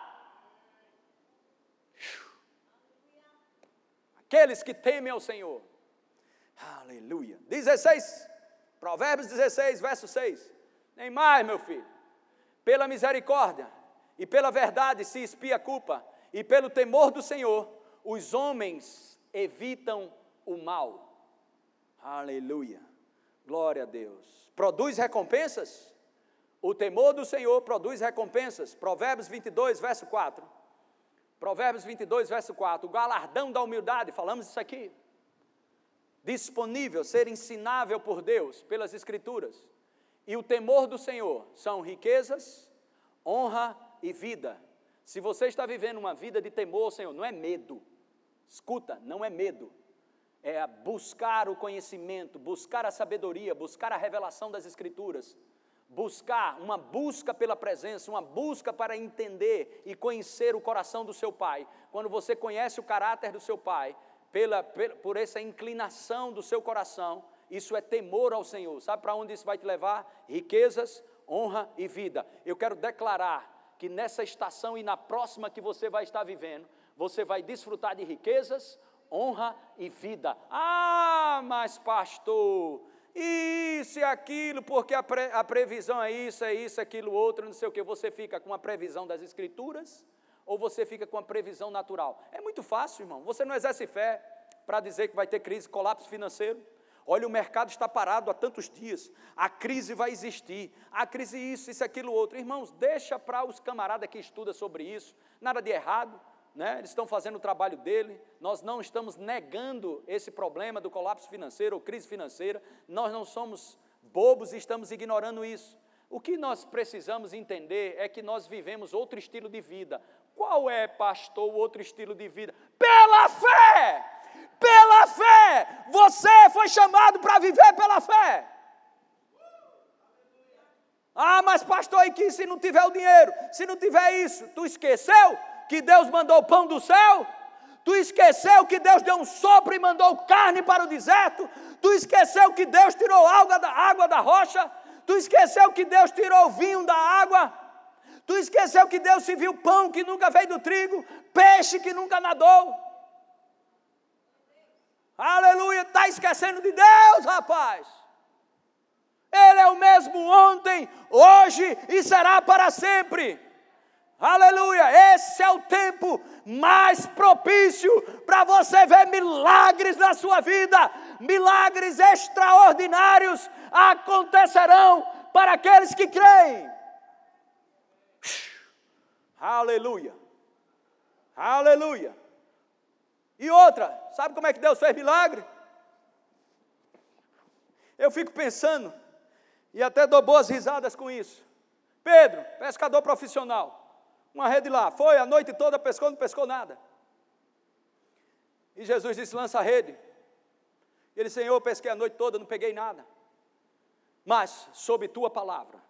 Aqueles que temem ao Senhor. Aleluia. 16, Provérbios 16, verso 6. Nem mais, meu filho. Pela misericórdia e pela verdade se expia a culpa, e pelo temor do Senhor, os homens evitam o mal. Aleluia. Glória a Deus. Produz recompensas? O temor do Senhor produz recompensas. Provérbios 22, verso 4. Provérbios 22, verso 4. O galardão da humildade, falamos isso aqui. Disponível, ser ensinável por Deus, pelas Escrituras e o temor do Senhor são riquezas, honra e vida. Se você está vivendo uma vida de temor ao Senhor, não é medo. Escuta, não é medo. É buscar o conhecimento, buscar a sabedoria, buscar a revelação das Escrituras, buscar uma busca pela presença, uma busca para entender e conhecer o coração do seu pai. Quando você conhece o caráter do seu pai, pela, por essa inclinação do seu coração, isso é temor ao Senhor. Sabe para onde isso vai te levar? Riquezas, honra e vida. Eu quero declarar que nessa estação e na próxima que você vai estar vivendo, você vai desfrutar de riquezas, honra e vida. Ah, mas pastor, isso e aquilo, porque a, pre, a previsão é isso, é isso, aquilo, outro, não sei o que. Você fica com a previsão das Escrituras ou você fica com a previsão natural? É muito fácil, irmão. Você não exerce fé para dizer que vai ter crise, colapso financeiro. Olha, o mercado está parado há tantos dias, a crise vai existir, a crise isso, isso, aquilo, outro. Irmãos, deixa para os camaradas que estudam sobre isso, nada de errado, né? eles estão fazendo o trabalho dele, nós não estamos negando esse problema do colapso financeiro ou crise financeira, nós não somos bobos e estamos ignorando isso. O que nós precisamos entender é que nós vivemos outro estilo de vida. Qual é, pastor, o outro estilo de vida? Pela fé! pela fé. Você foi chamado para viver pela fé. Ah, mas pastor, e que se não tiver o dinheiro, se não tiver isso, tu esqueceu que Deus mandou o pão do céu? Tu esqueceu que Deus deu um sopro e mandou carne para o deserto? Tu esqueceu que Deus tirou água da, água da rocha? Tu esqueceu que Deus tirou vinho da água? Tu esqueceu que Deus se viu pão que nunca veio do trigo, peixe que nunca nadou? Aleluia, está esquecendo de Deus, rapaz. Ele é o mesmo ontem, hoje e será para sempre. Aleluia, esse é o tempo mais propício para você ver milagres na sua vida, milagres extraordinários acontecerão para aqueles que creem. Aleluia, aleluia. E outra, sabe como é que Deus fez milagre? eu fico pensando, e até dou boas risadas com isso. Pedro, pescador profissional, uma rede lá, foi a noite toda pescou, não pescou nada. E Jesus disse: lança a rede. E ele, Senhor, eu pesquei a noite toda, não peguei nada. Mas, sob tua palavra,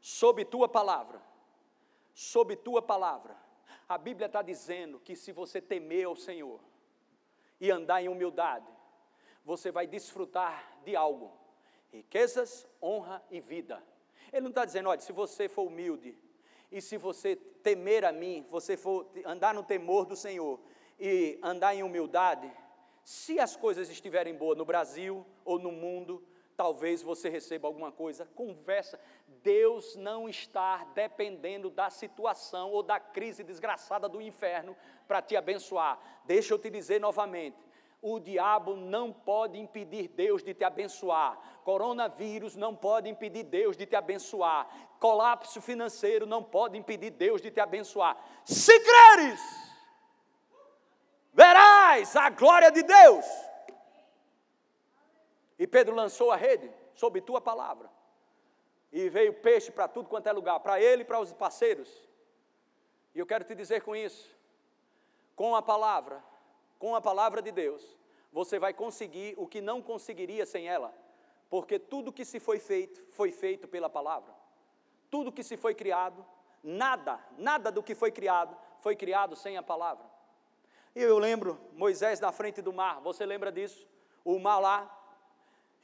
sob tua palavra, sob tua palavra, a Bíblia está dizendo que se você temer ao Senhor e andar em humildade, você vai desfrutar de algo: riquezas, honra e vida. Ele não está dizendo, olha, se você for humilde e se você temer a mim, você for andar no temor do Senhor e andar em humildade, se as coisas estiverem boas no Brasil ou no mundo, talvez você receba alguma coisa. Conversa. Deus não está dependendo da situação ou da crise desgraçada do inferno para te abençoar. Deixa eu te dizer novamente. O diabo não pode impedir Deus de te abençoar. Coronavírus não pode impedir Deus de te abençoar. Colapso financeiro não pode impedir Deus de te abençoar. Se creres, verás a glória de Deus. E Pedro lançou a rede sob tua palavra. E veio peixe para tudo quanto é lugar, para ele e para os parceiros. E eu quero te dizer com isso, com a palavra, com a palavra de Deus, você vai conseguir o que não conseguiria sem ela, porque tudo que se foi feito, foi feito pela palavra. Tudo que se foi criado, nada, nada do que foi criado, foi criado sem a palavra. E eu lembro Moisés na frente do mar, você lembra disso? O mar lá,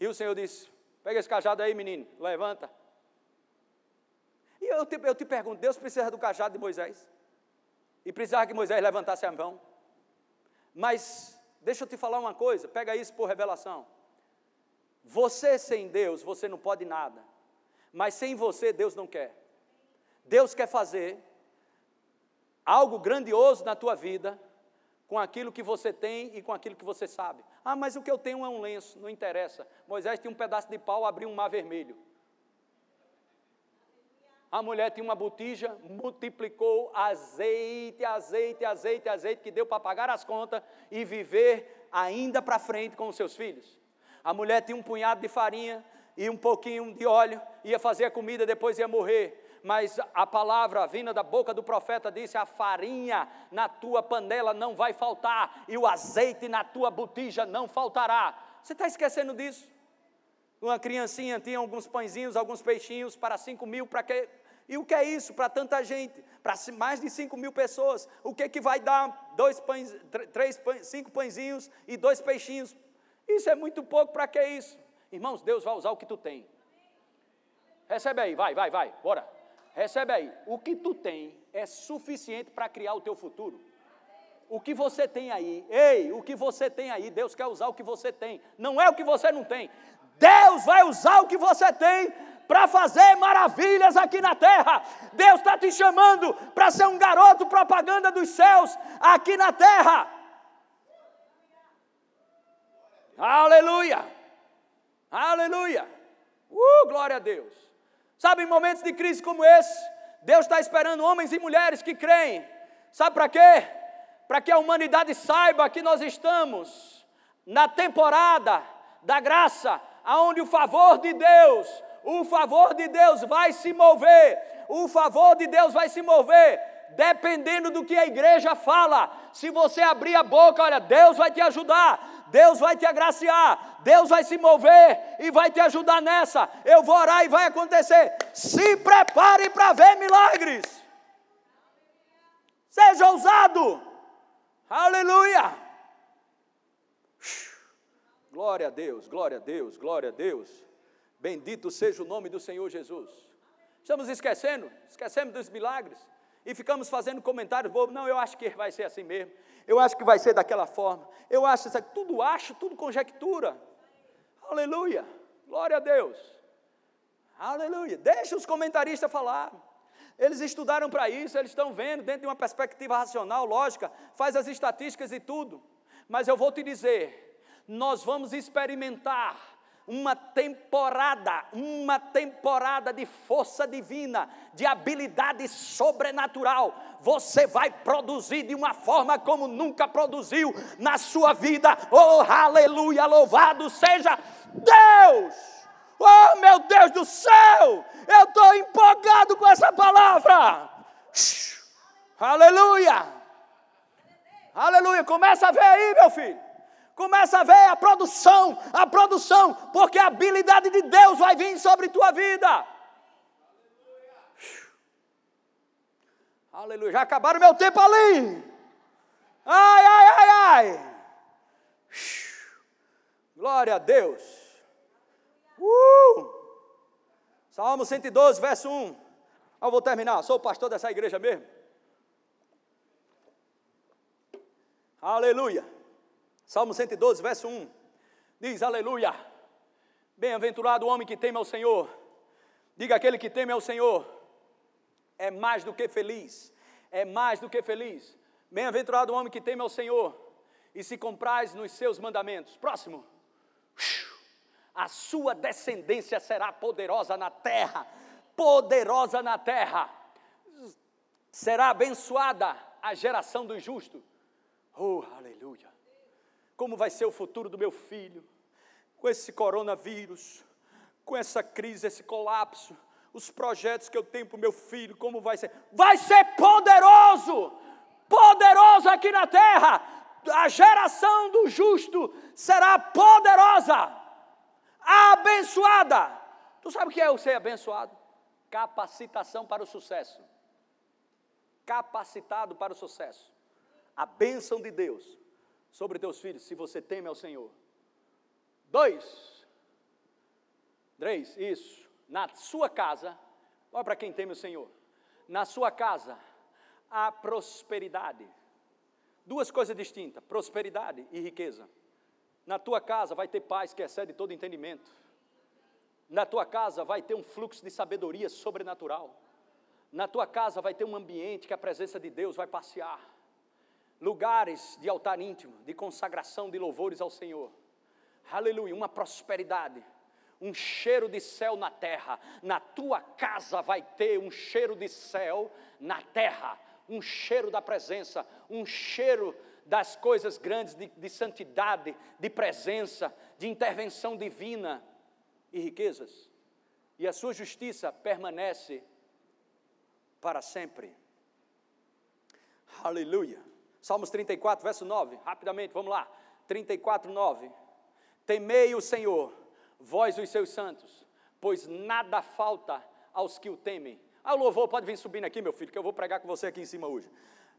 e o Senhor disse: Pega esse cajado aí, menino, levanta. E eu te, eu te pergunto: Deus precisa do cajado de Moisés? E precisava que Moisés levantasse a mão? Mas deixa eu te falar uma coisa, pega isso por revelação. Você sem Deus, você não pode nada. Mas sem você, Deus não quer. Deus quer fazer algo grandioso na tua vida com aquilo que você tem e com aquilo que você sabe. Ah, mas o que eu tenho é um lenço, não interessa. Moisés tinha um pedaço de pau, abriu um mar vermelho. A mulher tinha uma botija, multiplicou azeite, azeite, azeite, azeite, que deu para pagar as contas e viver ainda para frente com os seus filhos. A mulher tinha um punhado de farinha e um pouquinho de óleo, ia fazer a comida, depois ia morrer mas a palavra vinda da boca do profeta disse: a farinha na tua panela não vai faltar, e o azeite na tua botija não faltará. Você está esquecendo disso? Uma criancinha tinha alguns pãezinhos, alguns peixinhos para cinco mil, para quê? E o que é isso para tanta gente? Para mais de cinco mil pessoas, o que, que vai dar dois pães, três pães, cinco pãezinhos e dois peixinhos? Isso é muito pouco para que isso? Irmãos, Deus vai usar o que tu tem. Recebe aí, vai, vai, vai, bora. Recebe aí. O que tu tem é suficiente para criar o teu futuro. O que você tem aí, ei, o que você tem aí, Deus quer usar o que você tem. Não é o que você não tem. Deus vai usar o que você tem para fazer maravilhas aqui na terra. Deus está te chamando para ser um garoto propaganda dos céus aqui na terra. Aleluia! Aleluia! Uh, glória a Deus! Sabe, em momentos de crise como esse, Deus está esperando homens e mulheres que creem. Sabe para quê? Para que a humanidade saiba que nós estamos na temporada da graça, aonde o favor de Deus, o favor de Deus vai se mover, o favor de Deus vai se mover, dependendo do que a igreja fala. Se você abrir a boca, olha, Deus vai te ajudar. Deus vai te agraciar, Deus vai se mover e vai te ajudar nessa. Eu vou orar e vai acontecer. Se prepare para ver milagres. Seja ousado. Aleluia. Glória a Deus, glória a Deus, glória a Deus. Bendito seja o nome do Senhor Jesus. Estamos esquecendo, esquecemos dos milagres e ficamos fazendo comentários bobos. Não, eu acho que vai ser assim mesmo eu acho que vai ser daquela forma, eu acho isso, tudo acho, tudo conjectura. Aleluia, glória a Deus. Aleluia, deixa os comentaristas falar. Eles estudaram para isso, eles estão vendo dentro de uma perspectiva racional, lógica, faz as estatísticas e tudo. Mas eu vou te dizer, nós vamos experimentar uma temporada, uma temporada de força divina, de habilidade sobrenatural. Você vai produzir de uma forma como nunca produziu na sua vida. Oh, aleluia! Louvado seja Deus! Oh, meu Deus do céu! Eu estou empolgado com essa palavra! Aleluia! Aleluia! Começa a ver aí, meu filho. Começa a ver a produção, a produção, porque a habilidade de Deus vai vir sobre tua vida. Aleluia. Já acabaram meu tempo ali. Ai, ai, ai, ai. Glória a Deus. Uh! Salmo 112, verso 1. Eu vou terminar, sou o pastor dessa igreja mesmo. Aleluia. Salmo 112, verso 1. Diz: Aleluia. Bem-aventurado o homem que teme ao Senhor. Diga aquele que teme ao Senhor. É mais do que feliz. É mais do que feliz. Bem-aventurado o homem que teme ao Senhor e se compraz nos seus mandamentos. Próximo. A sua descendência será poderosa na terra. Poderosa na terra. Será abençoada a geração do justo. Oh, aleluia. Como vai ser o futuro do meu filho? Com esse coronavírus, com essa crise, esse colapso, os projetos que eu tenho para o meu filho, como vai ser? Vai ser poderoso! Poderoso aqui na terra! A geração do justo será poderosa, abençoada. Tu sabe o que é ser abençoado? Capacitação para o sucesso. Capacitado para o sucesso. A bênção de Deus sobre teus filhos, se você teme ao Senhor. Dois, três, isso. Na sua casa, olha para quem teme o Senhor. Na sua casa, há prosperidade. Duas coisas distintas: prosperidade e riqueza. Na tua casa vai ter paz que excede todo entendimento. Na tua casa vai ter um fluxo de sabedoria sobrenatural. Na tua casa vai ter um ambiente que a presença de Deus vai passear lugares de altar íntimo, de consagração de louvores ao Senhor. Aleluia, uma prosperidade, um cheiro de céu na terra. Na tua casa vai ter um cheiro de céu na terra, um cheiro da presença, um cheiro das coisas grandes de, de santidade, de presença, de intervenção divina e riquezas. E a sua justiça permanece para sempre. Aleluia. Salmos 34, verso 9, rapidamente, vamos lá. 34, 9. Temei o Senhor, vós os seus santos, pois nada falta aos que o temem. Ah, o louvor pode vir subindo aqui, meu filho, que eu vou pregar com você aqui em cima hoje.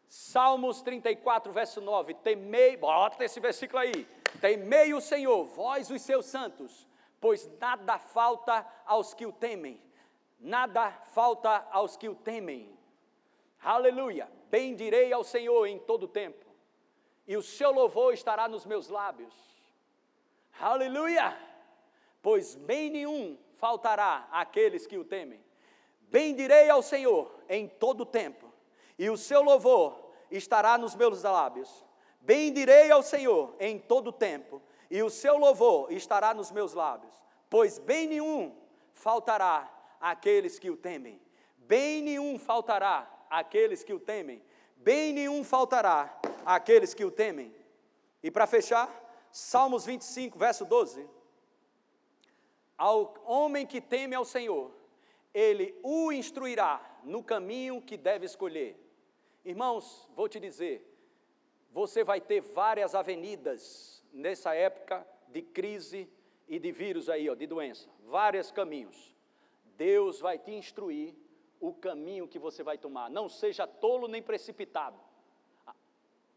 Salmos 34, verso 9. Temei, bota esse versículo aí. Temei o Senhor, vós os seus santos, pois nada falta aos que o temem. Nada falta aos que o temem. Aleluia. Bendirei ao Senhor em todo tempo, e o seu louvor estará nos meus lábios. Aleluia! Pois bem nenhum faltará àqueles que o temem. Bendirei ao Senhor em todo tempo, e o seu louvor estará nos meus lábios. Bendirei ao Senhor em todo tempo, e o seu louvor estará nos meus lábios. Pois bem nenhum faltará àqueles que o temem. Bem nenhum faltará àqueles que o temem, bem nenhum faltará àqueles que o temem. E para fechar, Salmos 25, verso 12. Ao homem que teme ao Senhor, ele o instruirá no caminho que deve escolher. Irmãos, vou te dizer, você vai ter várias avenidas nessa época de crise e de vírus aí, ó, de doença, vários caminhos. Deus vai te instruir o caminho que você vai tomar. Não seja tolo nem precipitado.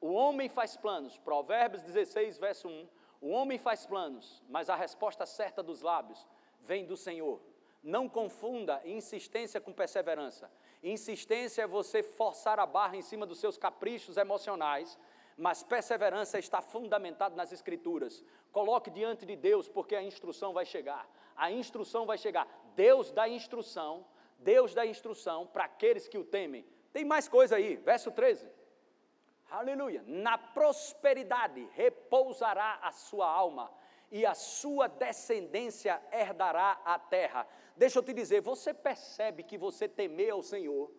O homem faz planos, Provérbios 16, verso 1. O homem faz planos, mas a resposta certa dos lábios vem do Senhor. Não confunda insistência com perseverança. Insistência é você forçar a barra em cima dos seus caprichos emocionais, mas perseverança está fundamentada nas Escrituras. Coloque diante de Deus, porque a instrução vai chegar. A instrução vai chegar. Deus dá instrução, Deus dá instrução para aqueles que o temem. Tem mais coisa aí, verso 13. Aleluia. Na prosperidade repousará a sua alma, e a sua descendência herdará a terra. Deixa eu te dizer, você percebe que você temer ao Senhor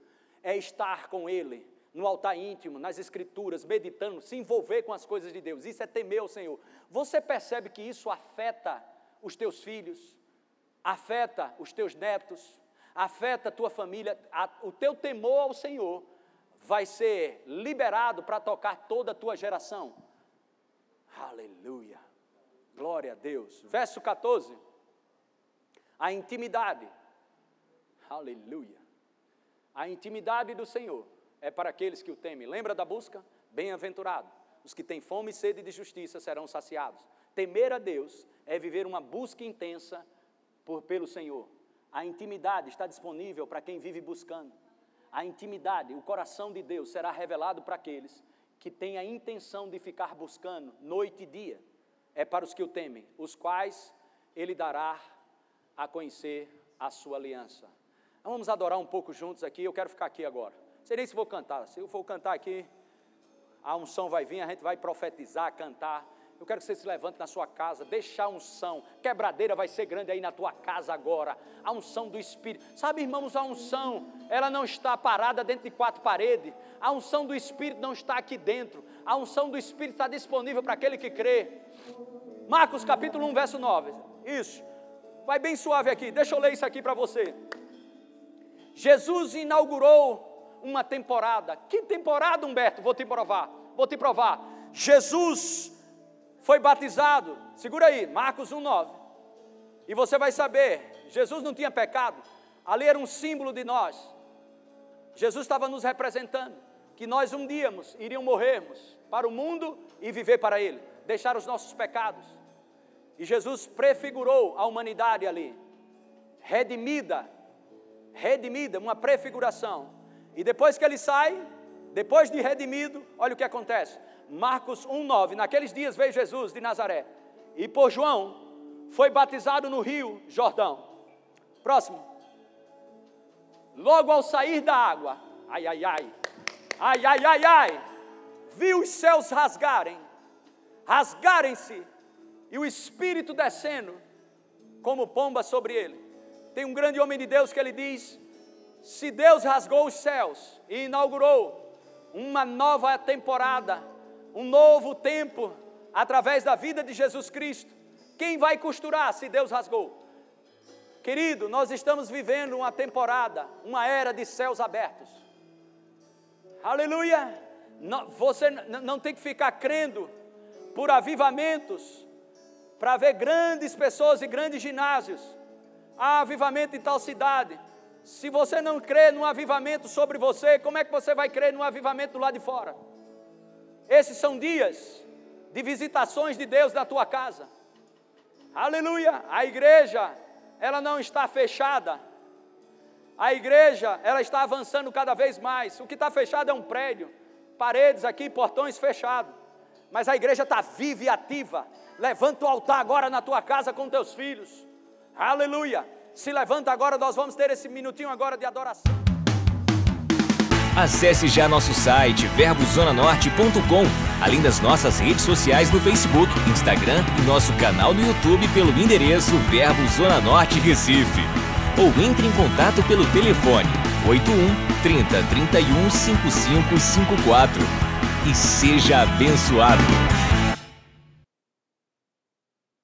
é estar com Ele no altar íntimo, nas Escrituras, meditando, se envolver com as coisas de Deus. Isso é temer ao Senhor. Você percebe que isso afeta os teus filhos, afeta os teus netos, afeta a tua família, a, o teu temor ao Senhor vai ser liberado para tocar toda a tua geração. Aleluia. Glória a Deus. Verso 14. A intimidade. Aleluia. A intimidade do Senhor é para aqueles que o temem. Lembra da busca? Bem-aventurado. Os que têm fome e sede de justiça serão saciados. Temer a Deus é viver uma busca intensa por, pelo Senhor. A intimidade está disponível para quem vive buscando. A intimidade, o coração de Deus será revelado para aqueles que têm a intenção de ficar buscando noite e dia. É para os que o temem, os quais Ele dará a conhecer a sua aliança. Vamos adorar um pouco juntos aqui. Eu quero ficar aqui agora. Nem se vou cantar. Se eu for cantar aqui, a unção vai vir, a gente vai profetizar, cantar. Eu quero que você se levante na sua casa, deixa a unção. Quebradeira vai ser grande aí na tua casa agora. A unção do Espírito. Sabe, irmãos, a unção, ela não está parada dentro de quatro paredes. A unção do Espírito não está aqui dentro. A unção do Espírito está disponível para aquele que crê. Marcos capítulo 1, verso 9. Isso. Vai bem suave aqui. Deixa eu ler isso aqui para você. Jesus inaugurou uma temporada. Que temporada, Humberto? Vou te provar. Vou te provar. Jesus foi batizado. Segura aí, Marcos 1:9. E você vai saber, Jesus não tinha pecado. Ali era um símbolo de nós. Jesus estava nos representando que nós um dia iríamos morrermos para o mundo e viver para ele, deixar os nossos pecados. E Jesus prefigurou a humanidade ali, redimida, redimida, uma prefiguração. E depois que ele sai, depois de redimido, olha o que acontece. Marcos 1,9: Naqueles dias veio Jesus de Nazaré e por João foi batizado no rio Jordão. Próximo. Logo ao sair da água, ai, ai, ai, ai, ai, ai, ai, viu os céus rasgarem, rasgarem-se, e o Espírito descendo como pomba sobre ele. Tem um grande homem de Deus que ele diz: se Deus rasgou os céus e inaugurou uma nova temporada, um novo tempo através da vida de Jesus Cristo. Quem vai costurar se Deus rasgou? Querido, nós estamos vivendo uma temporada, uma era de céus abertos. Aleluia! você não tem que ficar crendo por avivamentos para ver grandes pessoas e grandes ginásios. Há avivamento em tal cidade. Se você não crê num avivamento sobre você, como é que você vai crer num avivamento do lado de fora? Esses são dias de visitações de Deus na tua casa. Aleluia! A igreja, ela não está fechada. A igreja, ela está avançando cada vez mais. O que está fechado é um prédio, paredes aqui, portões fechados. Mas a igreja está viva e ativa. Levanta o altar agora na tua casa com teus filhos. Aleluia! Se levanta agora, nós vamos ter esse minutinho agora de adoração. Acesse já nosso site verbozonanorte.com, além das nossas redes sociais no Facebook, Instagram e nosso canal no YouTube pelo endereço Verbo Zona Norte Recife. Ou entre em contato pelo telefone 81 30 31 5554 e seja abençoado.